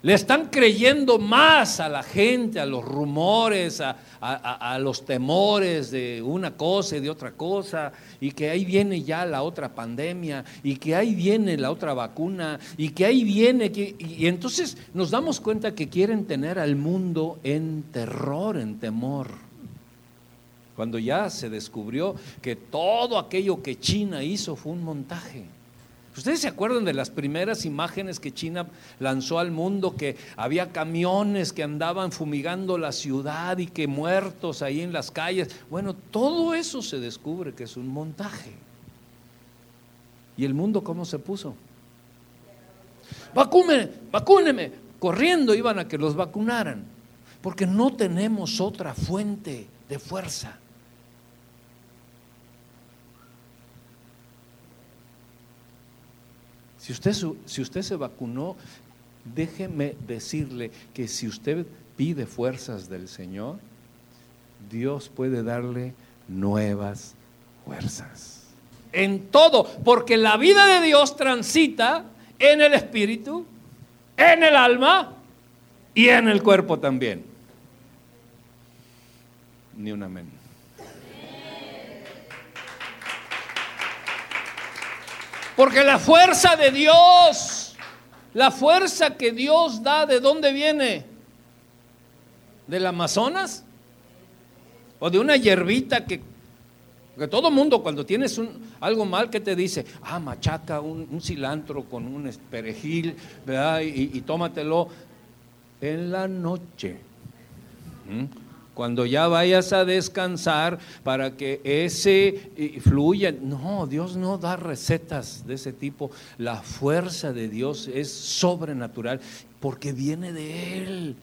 Le están creyendo más a la gente, a los rumores, a, los temores de una cosa y de otra cosa, y que ahí viene ya la otra pandemia, y que ahí viene la otra vacuna, y que ahí viene, que, y entonces nos damos cuenta que quieren tener al mundo en terror, en temor. Cuando ya se descubrió que todo aquello que China hizo fue un montaje ¿Ustedes se acuerdan de las primeras imágenes que China lanzó al mundo? Que había camiones que andaban fumigando la ciudad y que muertos ahí en las calles. Bueno, todo eso se descubre que es un montaje. ¿Y el mundo cómo se puso? Vacúneme, vacúneme. Corriendo iban a que los vacunaran. Porque no tenemos otra fuente de fuerza. Si usted, si usted se vacunó, déjeme decirle que si usted pide fuerzas del Señor, Dios puede darle nuevas fuerzas. En todo, porque la vida de Dios transita en el espíritu, en el alma y en el cuerpo también. Ni un amén. Porque la fuerza de Dios, la fuerza que Dios da, ¿de dónde viene? ¿Del Amazonas? ¿O de una hierbita que... Porque todo mundo cuando tienes un, algo mal que te dice, ah, machaca un, cilantro con un perejil, ¿verdad? Y, y, tómatelo en la noche. ¿Mm? Cuando ya vayas a descansar para que ese eh, fluya. No, Dios no da recetas de ese tipo. La fuerza de Dios es sobrenatural porque viene de Él.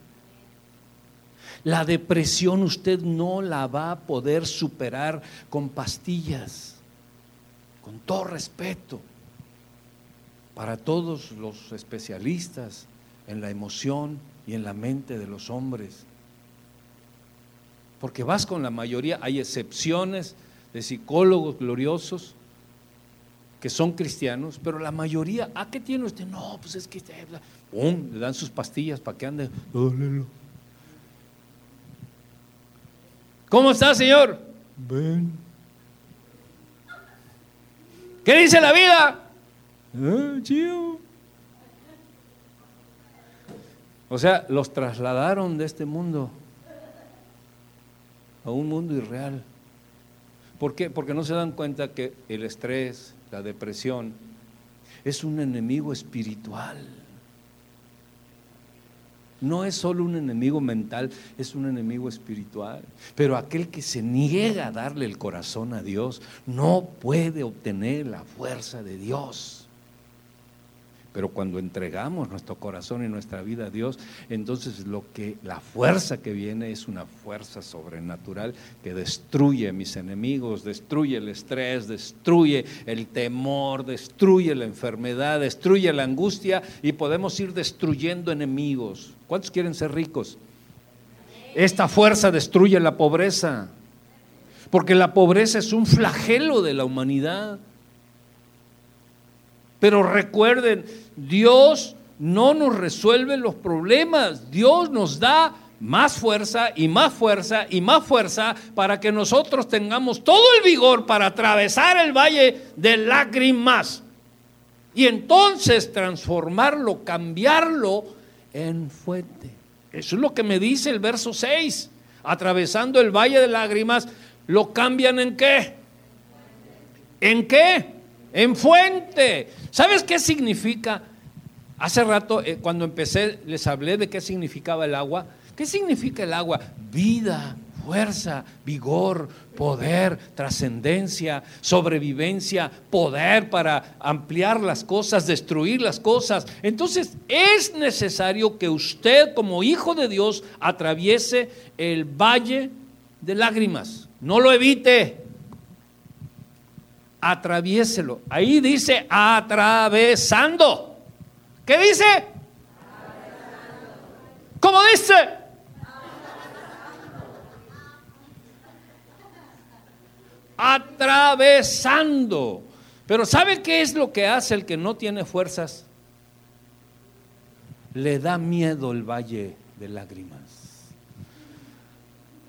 La depresión usted no la va a poder superar con pastillas, con todo respeto, para todos los especialistas en la emoción y en la mente de los hombres porque vas con la mayoría, hay excepciones de psicólogos gloriosos que son cristianos, pero la mayoría, ¿a qué tiene usted? No, pues es que ¡pum! le dan sus pastillas para que ande. ¿Cómo está, Señor? Ven. ¿Qué dice la vida? Ah, o sea, los trasladaron de este mundo a un mundo irreal. ¿Por qué? Porque no se dan cuenta que el estrés, la depresión, es un enemigo espiritual. No es solo un enemigo mental, es un enemigo espiritual. Pero aquel que se niega a darle el corazón a Dios no puede obtener la fuerza de Dios. Pero cuando entregamos nuestro corazón y nuestra vida a Dios, entonces lo que la fuerza que viene es una fuerza sobrenatural que destruye a mis enemigos, destruye el estrés, destruye el temor, destruye la enfermedad, destruye la angustia y podemos ir destruyendo enemigos. ¿Cuántos quieren ser ricos? Esta fuerza destruye la pobreza, porque la pobreza es un flagelo de la humanidad. Pero recuerden, Dios no nos resuelve los problemas, Dios nos da más fuerza y más fuerza y más fuerza para que nosotros tengamos todo el vigor para atravesar el valle de lágrimas y entonces transformarlo, cambiarlo en fuente. Eso es lo que me dice el verso 6. Atravesando el valle de lágrimas, ¿lo cambian en qué? ¿En qué? En fuente. ¿Sabes qué significa? Hace rato, eh, cuando empecé, les hablé de qué significaba el agua. ¿Qué significa el agua? Vida, fuerza, vigor, poder, trascendencia, sobrevivencia, poder para ampliar las cosas, destruir las cosas. Entonces es necesario que usted como hijo de Dios atraviese el valle de lágrimas. No lo evite atraviéselo. Ahí dice atravesando. ¿Qué dice? ¿Cómo dice? Atravesando. Pero ¿sabe qué es lo que hace el que no tiene fuerzas? Le da miedo el valle de lágrimas.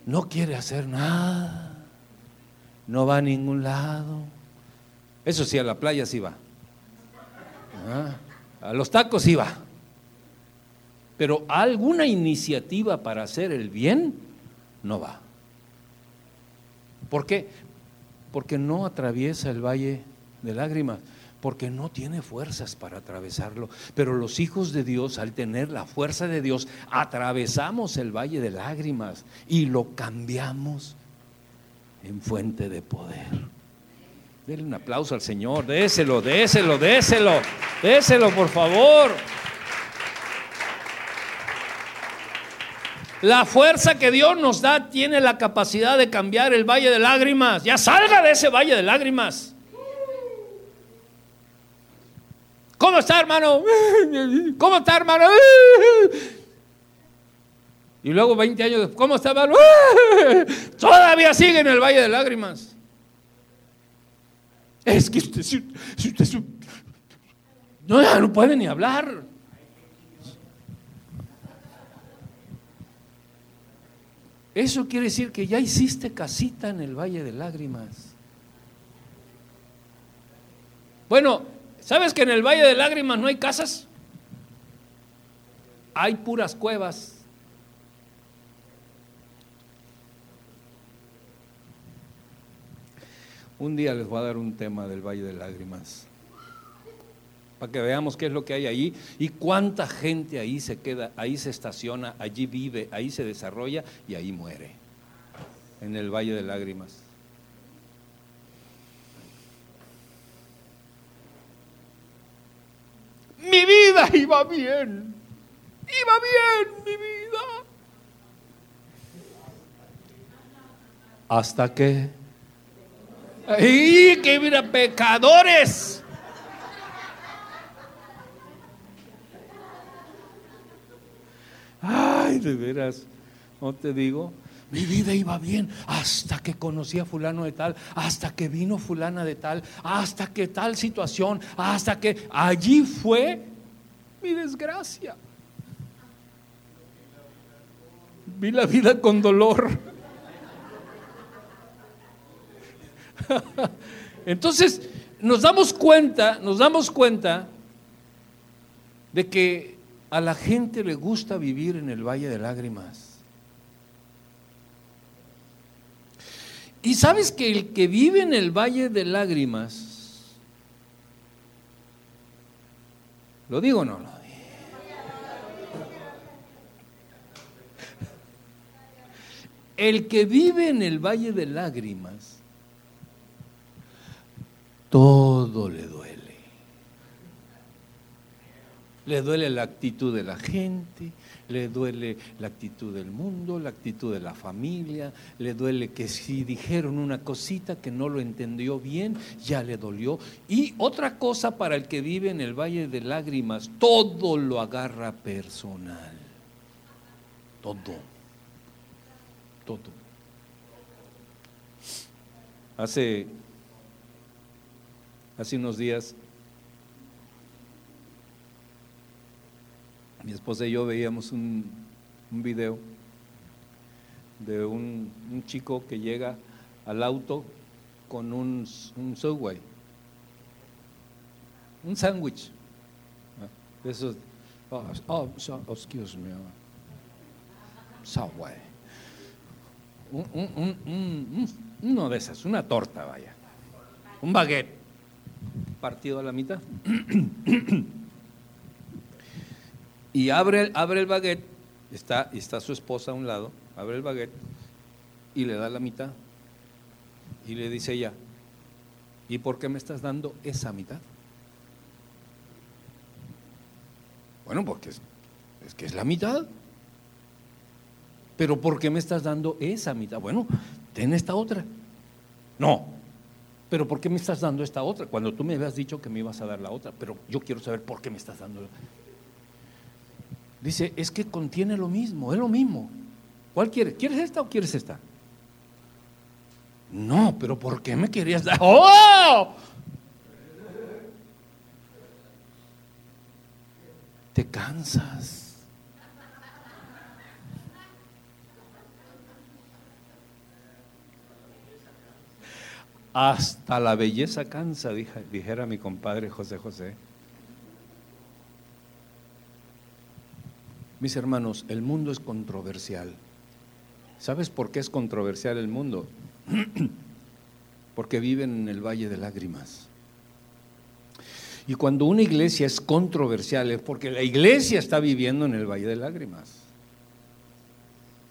No quiere hacer nada. No va a ningún lado eso sí, a la playa sí va. Ah, a los tacos iba. Pero alguna iniciativa para hacer el bien no va. ¿Por qué? Porque no atraviesa el valle de lágrimas. porque no tiene fuerzas para atravesarlo. Pero los hijos de Dios, al tener la fuerza de Dios, atravesamos el valle de lágrimas y lo cambiamos en fuente de poder. Denle un aplauso al Señor, déselo, déselo, déselo, déselo, por favor. La fuerza que Dios nos da tiene la capacidad de cambiar el valle de lágrimas. Ya salga de ese valle de lágrimas. ¿Cómo está, hermano? ¿Cómo está, hermano? Y luego 20 años ¿cómo está, hermano? Todavía sigue en el valle de lágrimas. Es que usted, si, usted, no, no puede ni hablar. Eso quiere decir que ya hiciste casita en el Valle de Lágrimas. Bueno, ¿sabes que en el Valle de Lágrimas no hay casas? Hay puras cuevas. Un día les voy a dar un tema del Valle de Lágrimas para que veamos qué es lo que hay ahí y cuánta gente ahí se queda, ahí se estaciona, allí vive, ahí se desarrolla y ahí muere, en el Valle de Lágrimas. Mi vida iba bien, iba bien mi vida. Hasta que... ¡Ay, que mira, pecadores! Ay, de veras, no te digo. Mi vida iba bien hasta que conocí a fulano de tal, hasta que vino fulana de tal, hasta que tal situación, hasta que allí fue mi desgracia. Vi la vida con dolor. Entonces, nos damos cuenta, nos damos cuenta de que a la gente le gusta vivir en el Valle de Lágrimas. Y sabes que el que vive en el Valle de Lágrimas, ¿lo digo o no? Lo El que vive en el Valle de Lágrimas, todo le duele le duele la actitud de la gente, le duele la actitud del mundo, la actitud de la familia, le duele que si dijeron una cosita que no lo entendió bien, ya le dolió. Y otra cosa para el que vive en el Valle de Lágrimas, todo lo agarra personal. Todo. Todo. Hace, hace unos días mi esposa y yo veíamos un, video de un, chico que llega al auto con un, un subway, un sándwich. Eso, oh, oh, oh, excuse me, subway. uno de esas, una torta, vaya. Un baguette partido a la mitad. Y abre, abre el baguette, está, está su esposa a un lado, abre el baguette y le da la mitad. Y le dice ella, ¿y por qué me estás dando esa mitad? Bueno, porque es, es que es la mitad. Pero ¿por qué me estás dando esa mitad? Bueno, ten esta otra. No. Pero ¿por qué me estás dando esta otra? Cuando tú me habías dicho que me ibas a dar la otra, pero yo quiero saber por qué me estás dando. Dice, es que contiene lo mismo, es lo mismo. ¿Cuál quieres? ¿Quieres esta o quieres esta? No, pero ¿por qué me querías dar? ¡Oh! Te cansas. Hasta la belleza cansa, dijera mi compadre José José. Mis hermanos, el mundo es controversial. ¿Sabes por qué es controversial el mundo? Porque viven en el valle de lágrimas. Y cuando una iglesia es controversial es porque la iglesia está viviendo en el Valle de Lágrimas.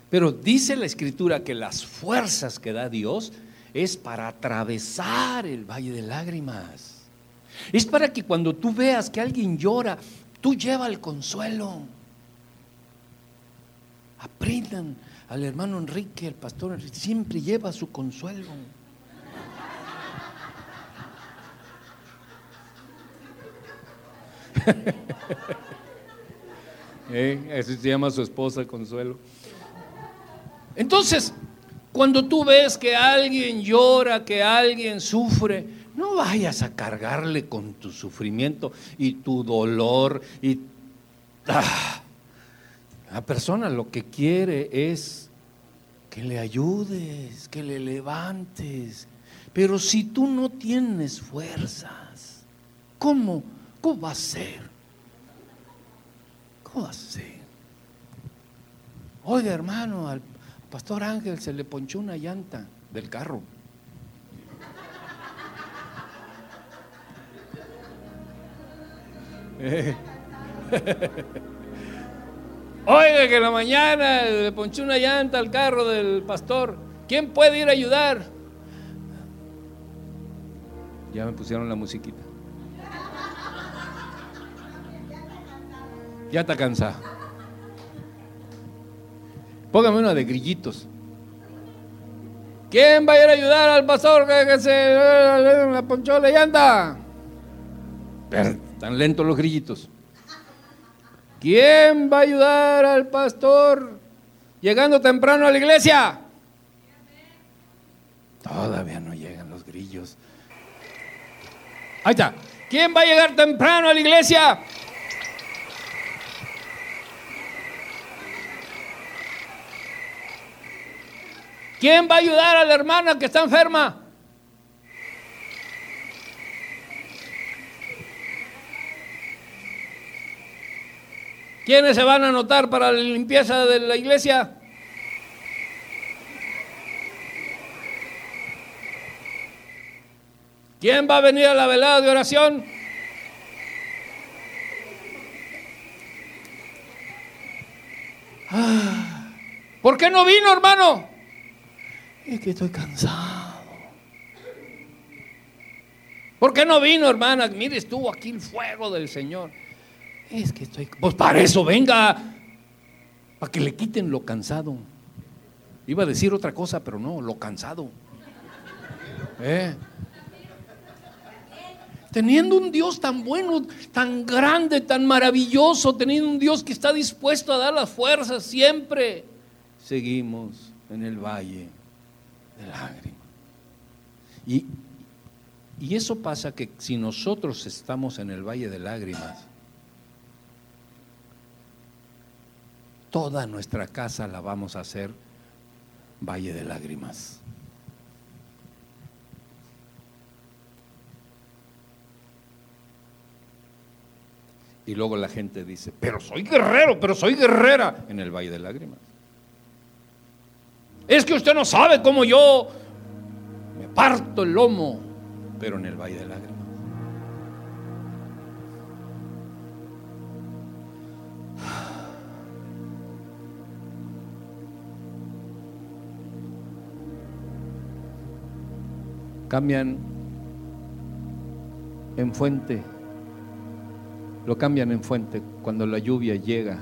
Pero dice la escritura que las fuerzas que da Dios es para atravesar el Valle de Lágrimas. Es para que cuando tú veas que alguien llora, tú lleva el consuelo. Aprendan al hermano Enrique, el pastor Enrique, siempre lleva su consuelo. eh, eso se llama su esposa Consuelo. Entonces, cuando tú ves que alguien llora, que alguien sufre, no vayas a cargarle con tu sufrimiento y tu dolor y ah, la persona lo que quiere es que le ayudes, que le levantes. Pero si tú no tienes fuerzas, ¿cómo, cómo va a ser? ¿Cómo va a ser? Oiga, hermano, al pastor Ángel se le ponchó una llanta del carro. Oiga, que en la mañana le ponché una llanta al carro del pastor. ¿Quién puede ir a ayudar? Ya me pusieron la musiquita. Ya está cansado. Póngame una de grillitos. ¿Quién va a ir a ayudar al pastor que, se le ponchó la llanta? Tan lentos los grillitos. ¿Quién va a ayudar al pastor llegando temprano a la iglesia? Todavía no llegan los grillos. Ahí está. ¿Quién va a llegar temprano a la iglesia? ¿Quién va a ayudar a la hermana que está enferma? ¿Quiénes se van a anotar para la limpieza de la iglesia? ¿Quién va a venir a la velada de oración? Ah, ¿Por qué no vino, hermano? Es que estoy cansado. ¿Por qué no vino, hermana? Mire, estuvo aquí el fuego del Señor. Es que estoy... Pues para eso venga, para que le quiten lo cansado. Iba a decir otra cosa, pero no, lo cansado. ¿Eh? Teniendo un Dios tan bueno, tan grande, tan maravilloso, teniendo un Dios que está dispuesto a dar las fuerzas siempre, seguimos en el valle de lágrimas. Y, y eso pasa que si nosotros estamos en el valle de lágrimas, toda nuestra casa la vamos a hacer valle de lágrimas. Y luego la gente dice, pero soy guerrero, pero soy guerrera en el valle de lágrimas. Es que usted no sabe cómo yo me parto el lomo, pero en el valle de lágrimas. cambian en fuente, lo cambian en fuente cuando la lluvia llega,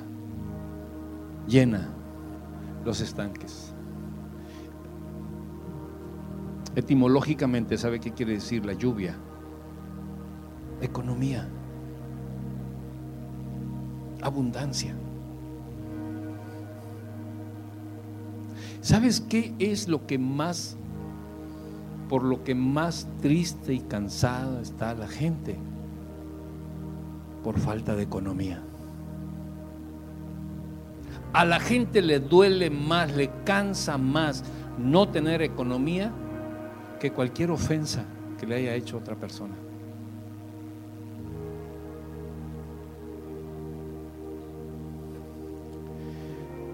llena los estanques. Etimológicamente, ¿sabe qué quiere decir la lluvia? Economía, abundancia. ¿Sabes qué es lo que más por lo que más triste y cansada está la gente, por falta de economía. A la gente le duele más, le cansa más no tener economía que cualquier ofensa que le haya hecho otra persona.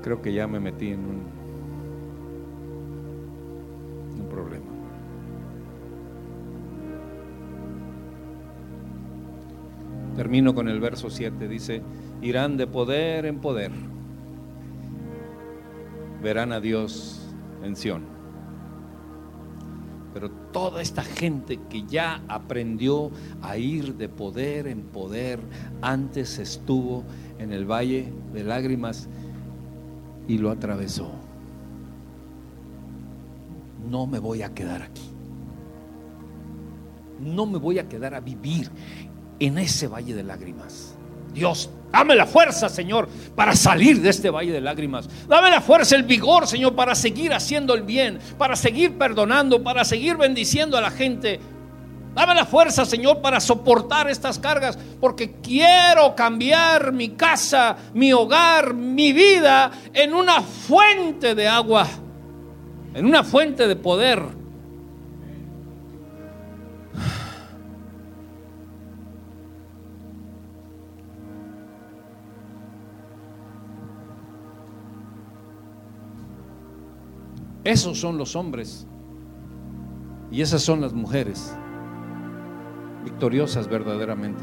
Creo que ya me metí en un, un problema. Termino con el verso 7, dice, irán de poder en poder, verán a Dios en Sión. Toda esta gente que ya aprendió a ir de poder en poder, antes estuvo en el valle de lágrimas y lo atravesó. No me voy a quedar aquí. No me voy a quedar a vivir en ese valle de lágrimas. Dios, dame la fuerza, Señor, para salir de este valle de lágrimas. Dame la fuerza, el vigor, Señor, para seguir haciendo el bien, para seguir perdonando, para seguir bendiciendo a la gente. Dame la fuerza, Señor, para soportar estas cargas, porque quiero cambiar mi casa, mi hogar, mi vida en una fuente de agua, en una fuente de poder Esos son los hombres y esas son las mujeres victoriosas verdaderamente.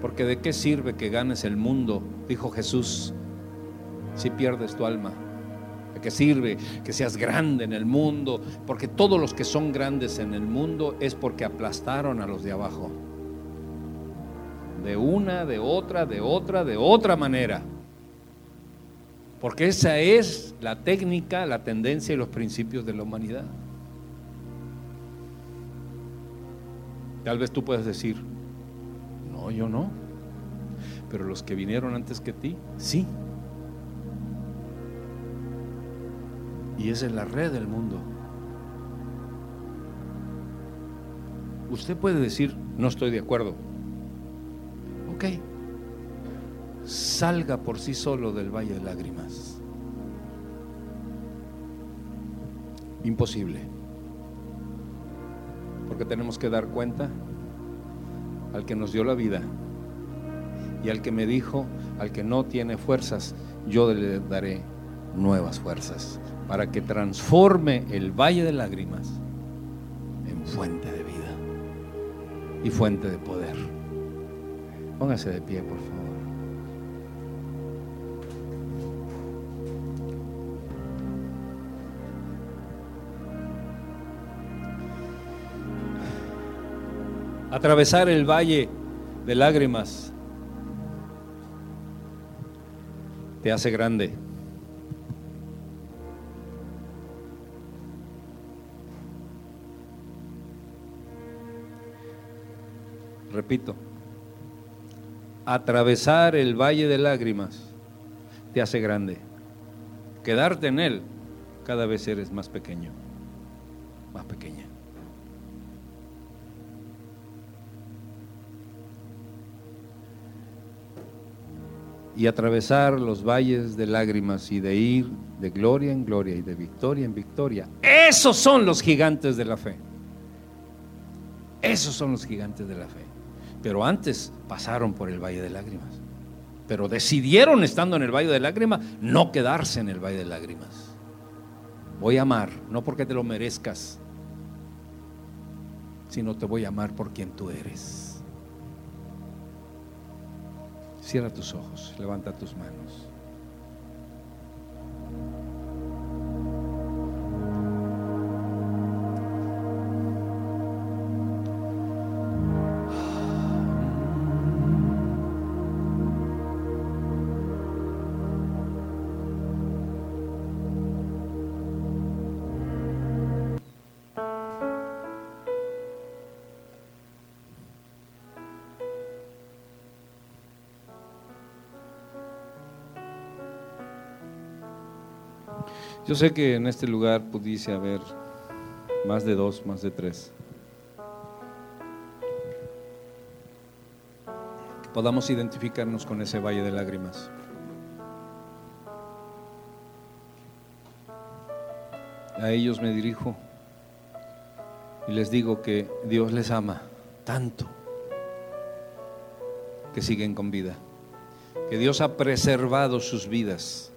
Porque de qué sirve que ganes el mundo, dijo Jesús, si pierdes tu alma. ¿De qué sirve que seas grande en el mundo? Porque todos los que son grandes en el mundo es porque aplastaron a los de abajo. De una, de otra, de otra, de otra manera. Porque esa es la técnica, la tendencia y los principios de la humanidad. Tal vez tú puedas decir, no, yo no. Pero los que vinieron antes que ti, sí. Y esa es la red del mundo. Usted puede decir, no estoy de acuerdo. Ok, salga por sí solo del valle de lágrimas. Imposible. Porque tenemos que dar cuenta al que nos dio la vida y al que me dijo, al que no tiene fuerzas, yo le daré nuevas fuerzas para que transforme el valle de lágrimas en fuente de vida y fuente de poder. Póngase de pie, por favor. Atravesar el valle de lágrimas te hace grande. Repito, atravesar el valle de lágrimas te hace grande. Quedarte en él, cada vez eres más pequeño, más pequeña. Y atravesar los valles de lágrimas y de ir de gloria en gloria y de victoria en victoria. Esos son los gigantes de la fe. Esos son los gigantes de la fe. Pero antes pasaron por el valle de lágrimas. Pero decidieron, estando en el valle de lágrimas, no quedarse en el valle de lágrimas. Voy a amar, no porque te lo merezcas, sino te voy a amar por quien tú eres. Cierra tus ojos, levanta tus manos. Yo sé que en este lugar pudiese haber más de dos, más de tres. Que podamos identificarnos con ese valle de lágrimas. A ellos me dirijo y les digo que Dios les ama tanto que siguen con vida, que Dios ha preservado sus vidas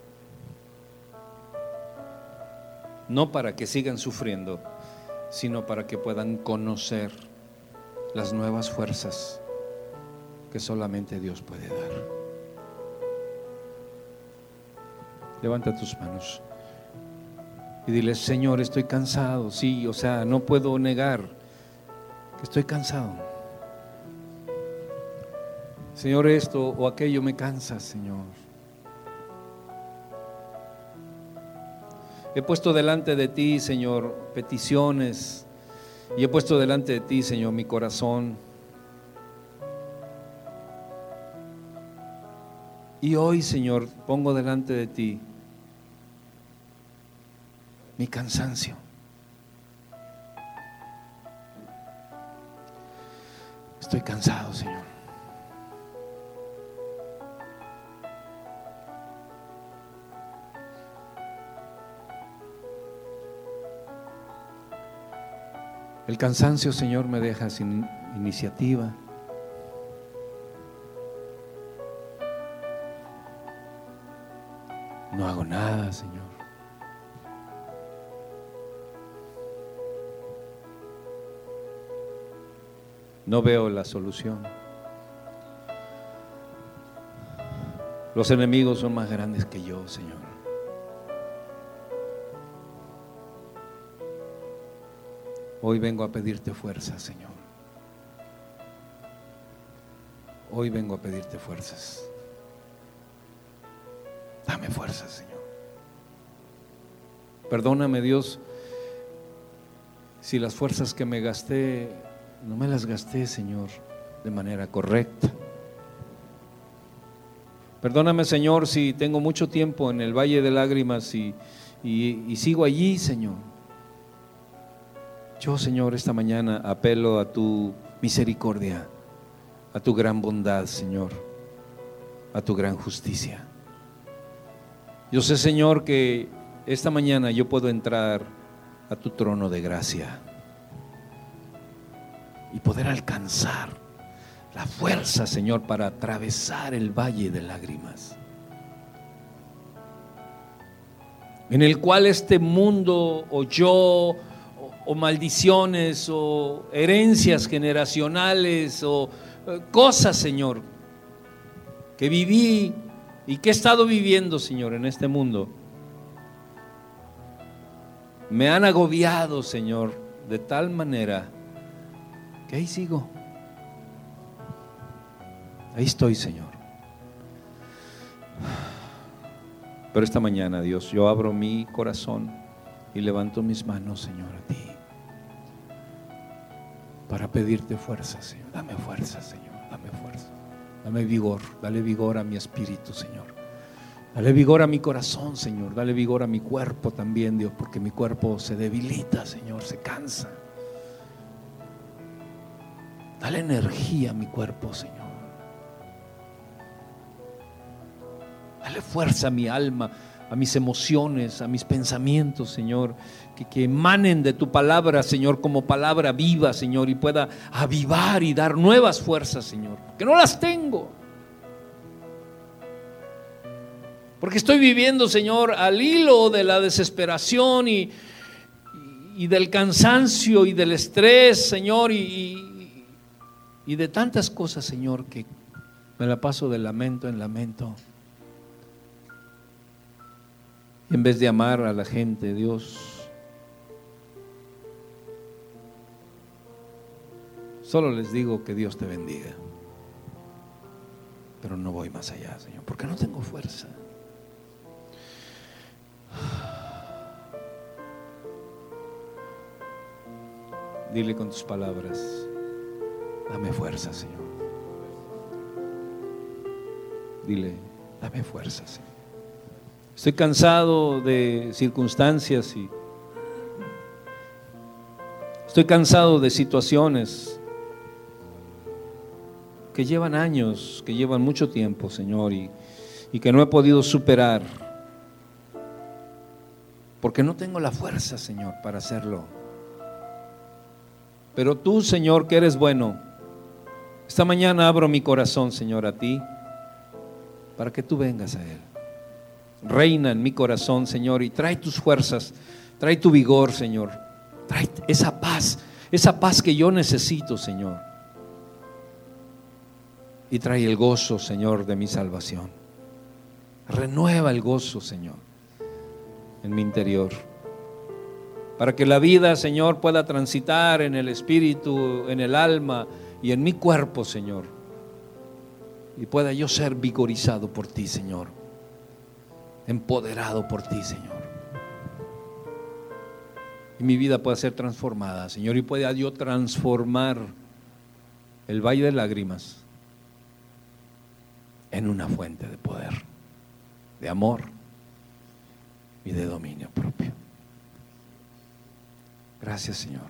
no para que sigan sufriendo, sino para que puedan conocer las nuevas fuerzas que solamente Dios puede dar. Levanta tus manos y dile, Señor, estoy cansado. Sí, o sea, no puedo negar que estoy cansado. Señor, esto o aquello me cansa, Señor. He puesto delante de ti, Señor, peticiones y he puesto delante de ti, Señor, mi corazón. Y hoy, Señor, pongo delante de ti mi cansancio. Estoy cansado, Señor. El cansancio, Señor, me deja sin iniciativa. No hago nada, Señor. No veo la solución. Los enemigos son más grandes que yo, Señor. Hoy vengo a pedirte fuerza, Señor. Hoy vengo a pedirte fuerzas. Dame fuerzas, Señor. Perdóname, Dios, si las fuerzas que me gasté no me las gasté, Señor, de manera correcta. Perdóname, Señor, si tengo mucho tiempo en el Valle de Lágrimas y, y, sigo allí, Señor. Yo, Señor, esta mañana apelo a tu misericordia, a tu gran bondad, Señor, a tu gran justicia. Yo sé, Señor, que esta mañana yo puedo entrar a tu trono de gracia y poder alcanzar la fuerza, Señor, para atravesar el valle de lágrimas. En el cual este mundo o yo o, maldiciones o herencias generacionales o eh, cosas, Señor, que viví y que he estado viviendo, Señor, en este mundo, me han agobiado, Señor, de tal manera que ahí sigo. Ahí estoy, Señor. Pero esta mañana, Dios, yo abro mi corazón y levanto mis manos, Señor, a ti. Para pedirte fuerza, Señor. Dame fuerza, Señor. Dame fuerza. Dame vigor. Dale vigor a mi espíritu, Señor. Dale vigor a mi corazón, Señor. Dale vigor a mi cuerpo también, Dios, porque mi cuerpo se debilita, Señor, se cansa. Dale energía a mi cuerpo, Señor. Dale fuerza a mi alma, a mis emociones, a mis pensamientos, Señor. Que, que, emanen de tu palabra, Señor, como palabra viva, Señor, y pueda avivar y dar nuevas fuerzas, Señor. Que no las tengo. Porque estoy viviendo, Señor, al hilo de la desesperación y, del cansancio y del estrés, Señor, y, y de tantas cosas, Señor, que me la paso de lamento en lamento. En vez de amar a la gente, Dios, solo les digo que Dios te bendiga. Pero no voy más allá, Señor, porque no tengo fuerza. Dile con tus palabras. Dame fuerza, Señor. Dile, dame fuerza, Señor. Estoy cansado de circunstancias y estoy cansado de situaciones que llevan años, que llevan mucho tiempo, Señor, y, y que no he podido superar. Porque no tengo la fuerza, Señor, para hacerlo. Pero tú, Señor, que eres bueno, esta mañana abro mi corazón, Señor, a ti, para que tú vengas a Él. Reina en mi corazón, Señor, y trae tus fuerzas, trae tu vigor, Señor. Trae esa paz, esa paz que yo necesito, Señor. Y trae el gozo, Señor, de mi salvación. Renueva el gozo, Señor, en mi interior. Para que la vida, Señor, pueda transitar en el espíritu, en el alma y en mi cuerpo, Señor. Y pueda yo ser vigorizado por ti, Señor. Empoderado por ti, Señor. Y mi vida pueda ser transformada, Señor. Y pueda yo transformar el valle de lágrimas en una fuente de poder, de amor y de dominio propio. Gracias, Señor,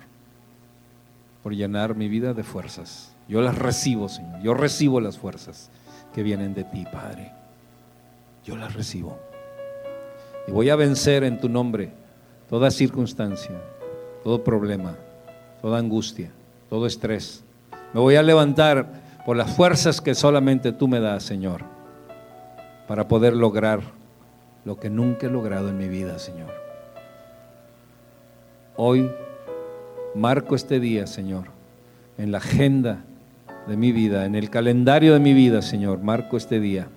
por llenar mi vida de fuerzas. Yo las recibo, Señor. Yo recibo las fuerzas que vienen de ti, Padre. Yo las recibo. Y voy a vencer en tu nombre toda circunstancia, todo problema, toda angustia, todo estrés. Me voy a levantar por las fuerzas que solamente tú me das, Señor, para poder lograr lo que nunca he logrado en mi vida, Señor. Hoy marco este día, Señor, en la agenda de mi vida, en el calendario de mi vida, Señor, marco este día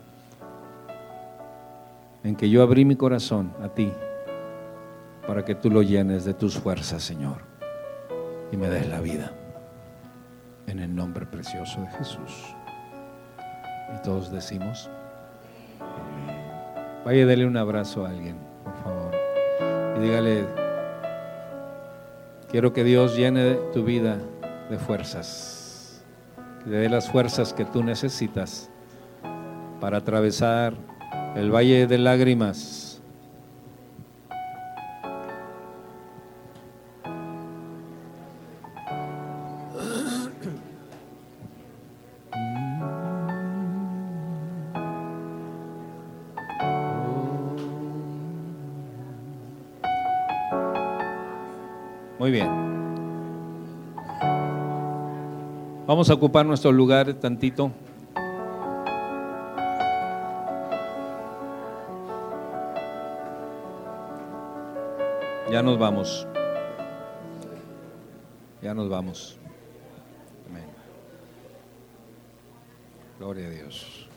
en que yo abrí mi corazón a ti para que tú lo llenes de tus fuerzas, Señor, y me des la vida. En el nombre precioso de Jesús. Y todos decimos, vaya, dele un abrazo a alguien, por favor, y dígale, quiero que Dios llene tu vida de fuerzas, que dé las fuerzas que tú necesitas para atravesar el valle de lágrimas Vamos a ocupar nuestro lugar tantito. Ya nos vamos. Ya nos vamos. Amén. Gloria a Dios.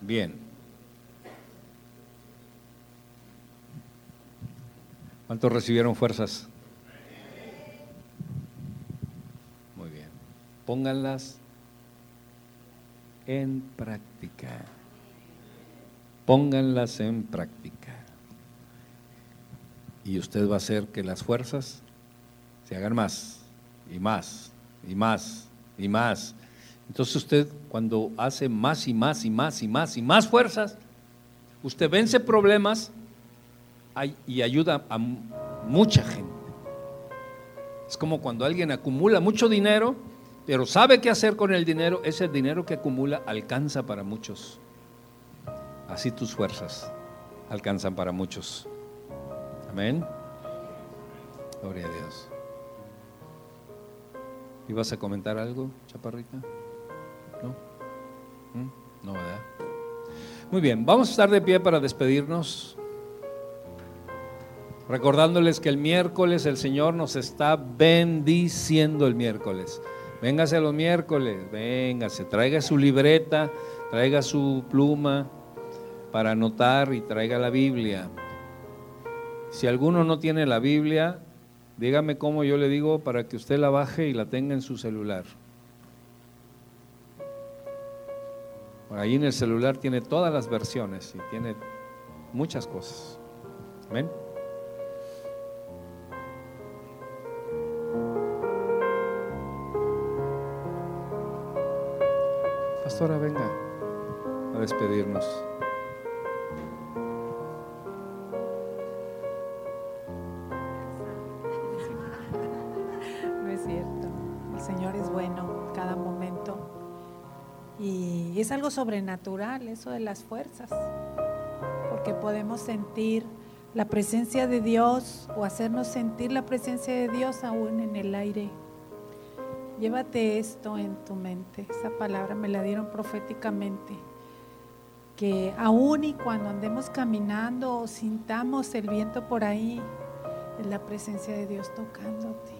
Bien. ¿Cuántos recibieron fuerzas? Muy bien. Pónganlas en práctica. Pónganlas en práctica. Y usted va a hacer que las fuerzas se hagan más y más y más y más entonces usted cuando hace más y más y más y más y más fuerzas, usted vence problemas y ayuda a mucha gente. Es como cuando alguien acumula mucho dinero, pero sabe qué hacer con el dinero, ese dinero que acumula alcanza para muchos. Así tus fuerzas alcanzan para muchos. Amén. Gloria a Dios. ¿Ibas a comentar algo, chaparrita? ¿No? ¿Mm? No, ¿verdad? Muy bien, vamos a estar de pie para despedirnos. Recordándoles que el miércoles el Señor nos está bendiciendo el miércoles. Véngase los miércoles, véngase, traiga su libreta, traiga su pluma para anotar y traiga la Biblia. Si alguno no tiene la Biblia, dígame cómo yo le digo para que usted la baje y la tenga en su celular. ahí en el celular tiene todas las versiones y tiene muchas cosas. Amén. Pastora, venga a despedirnos. No es cierto. El Señor es bueno cada momento. Y es algo sobrenatural eso de las fuerzas, porque podemos sentir la presencia de Dios o hacernos sentir la presencia de Dios aún en el aire. Llévate esto en tu mente. Esa palabra me la dieron proféticamente. que aún y cuando andemos caminando o sintamos el viento por ahí, es la presencia de Dios tocándote.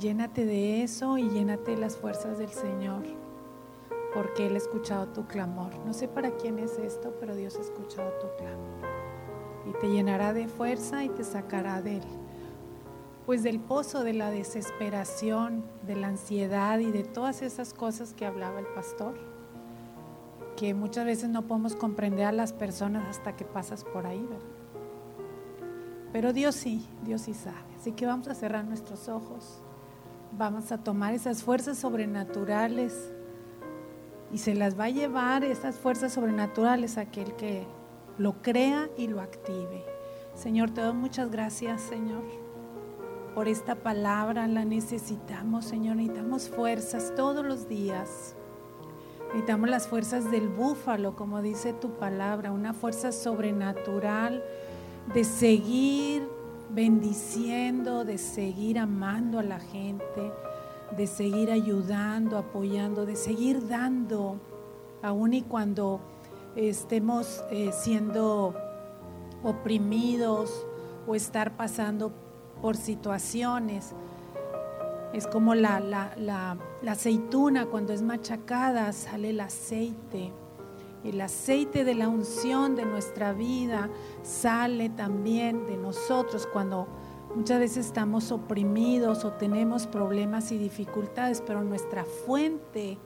Llénate de eso y llénate de las fuerzas del Señor, porque Él ha escuchado tu clamor. No sé para quién es esto, pero Dios ha escuchado tu clamor. Y te llenará de fuerza y te sacará de él. Pues del pozo de la desesperación, de la ansiedad y de todas esas cosas que hablaba el pastor, que muchas veces no podemos comprender a las personas hasta que pasas por ahí, ¿verdad? Pero Dios sí, Dios sí sabe. Así que vamos a cerrar nuestros ojos. Vamos a tomar esas fuerzas sobrenaturales y se las va a llevar esas fuerzas sobrenaturales a aquel que lo crea y lo active. Señor, te doy muchas gracias, Señor, por esta palabra. La necesitamos, Señor. Necesitamos fuerzas todos los días. Necesitamos las fuerzas del búfalo, como dice tu palabra, una fuerza sobrenatural de seguir bendiciendo, de seguir amando a la gente, de seguir ayudando, apoyando, de seguir dando, aun y cuando estemos eh, siendo oprimidos o estar pasando por situaciones. Es como la, la, aceituna cuando es machacada, sale el aceite el aceite de la unción de nuestra vida sale también de nosotros cuando muchas veces estamos oprimidos o tenemos problemas y dificultades, pero nuestra fuente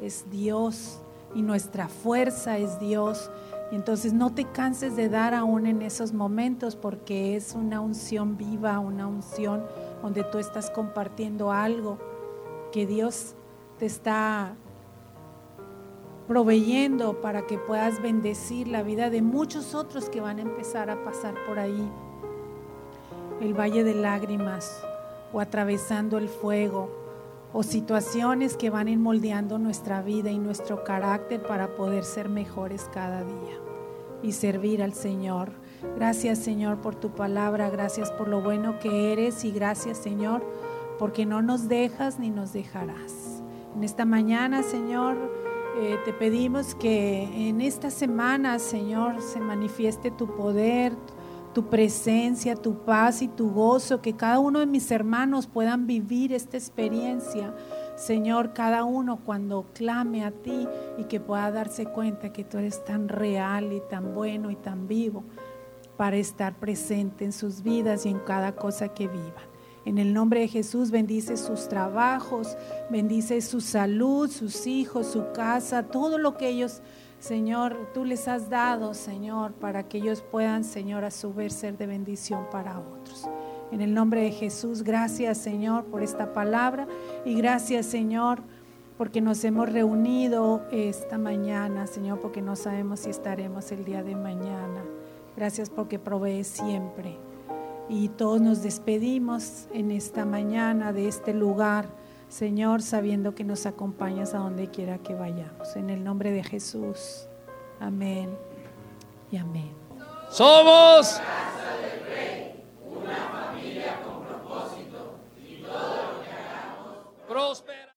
es Dios y nuestra fuerza es Dios. Entonces no te canses de dar aún en esos momentos porque es una unción viva, una unción donde tú estás compartiendo algo que Dios te está proveyendo para que puedas bendecir la vida de muchos otros que van a empezar a pasar por ahí. El valle de lágrimas o atravesando el fuego o situaciones que van moldeando nuestra vida y nuestro carácter para poder ser mejores cada día y servir al Señor. Gracias Señor por tu palabra, gracias por lo bueno que eres y gracias Señor porque no nos dejas ni nos dejarás. En esta mañana Señor, eh, te pedimos que en esta semana, Señor, se manifieste tu poder, tu presencia, tu paz y tu gozo, que cada uno de mis hermanos puedan vivir esta experiencia. Señor, cada uno cuando clame a ti y que pueda darse cuenta que tú eres tan real y tan bueno y tan vivo para estar presente en sus vidas y en cada cosa que vivan. En el nombre de Jesús bendice sus trabajos, bendice su salud, sus hijos, su casa, todo lo que ellos, Señor, tú les has dado, Señor, para que ellos puedan, Señor, a su vez ser de bendición para otros. En el nombre de Jesús, gracias, Señor, por esta palabra y gracias, Señor, porque nos hemos reunido esta mañana, Señor, porque no sabemos si estaremos el día de mañana. Gracias porque provees siempre. Y todos nos despedimos en esta mañana de este lugar, Señor, sabiendo que nos acompañas a donde quiera que vayamos. En el nombre de Jesús. Amén y amén. Somos Casa del Rey, una familia con propósito y todo lo que hagamos. Próspero.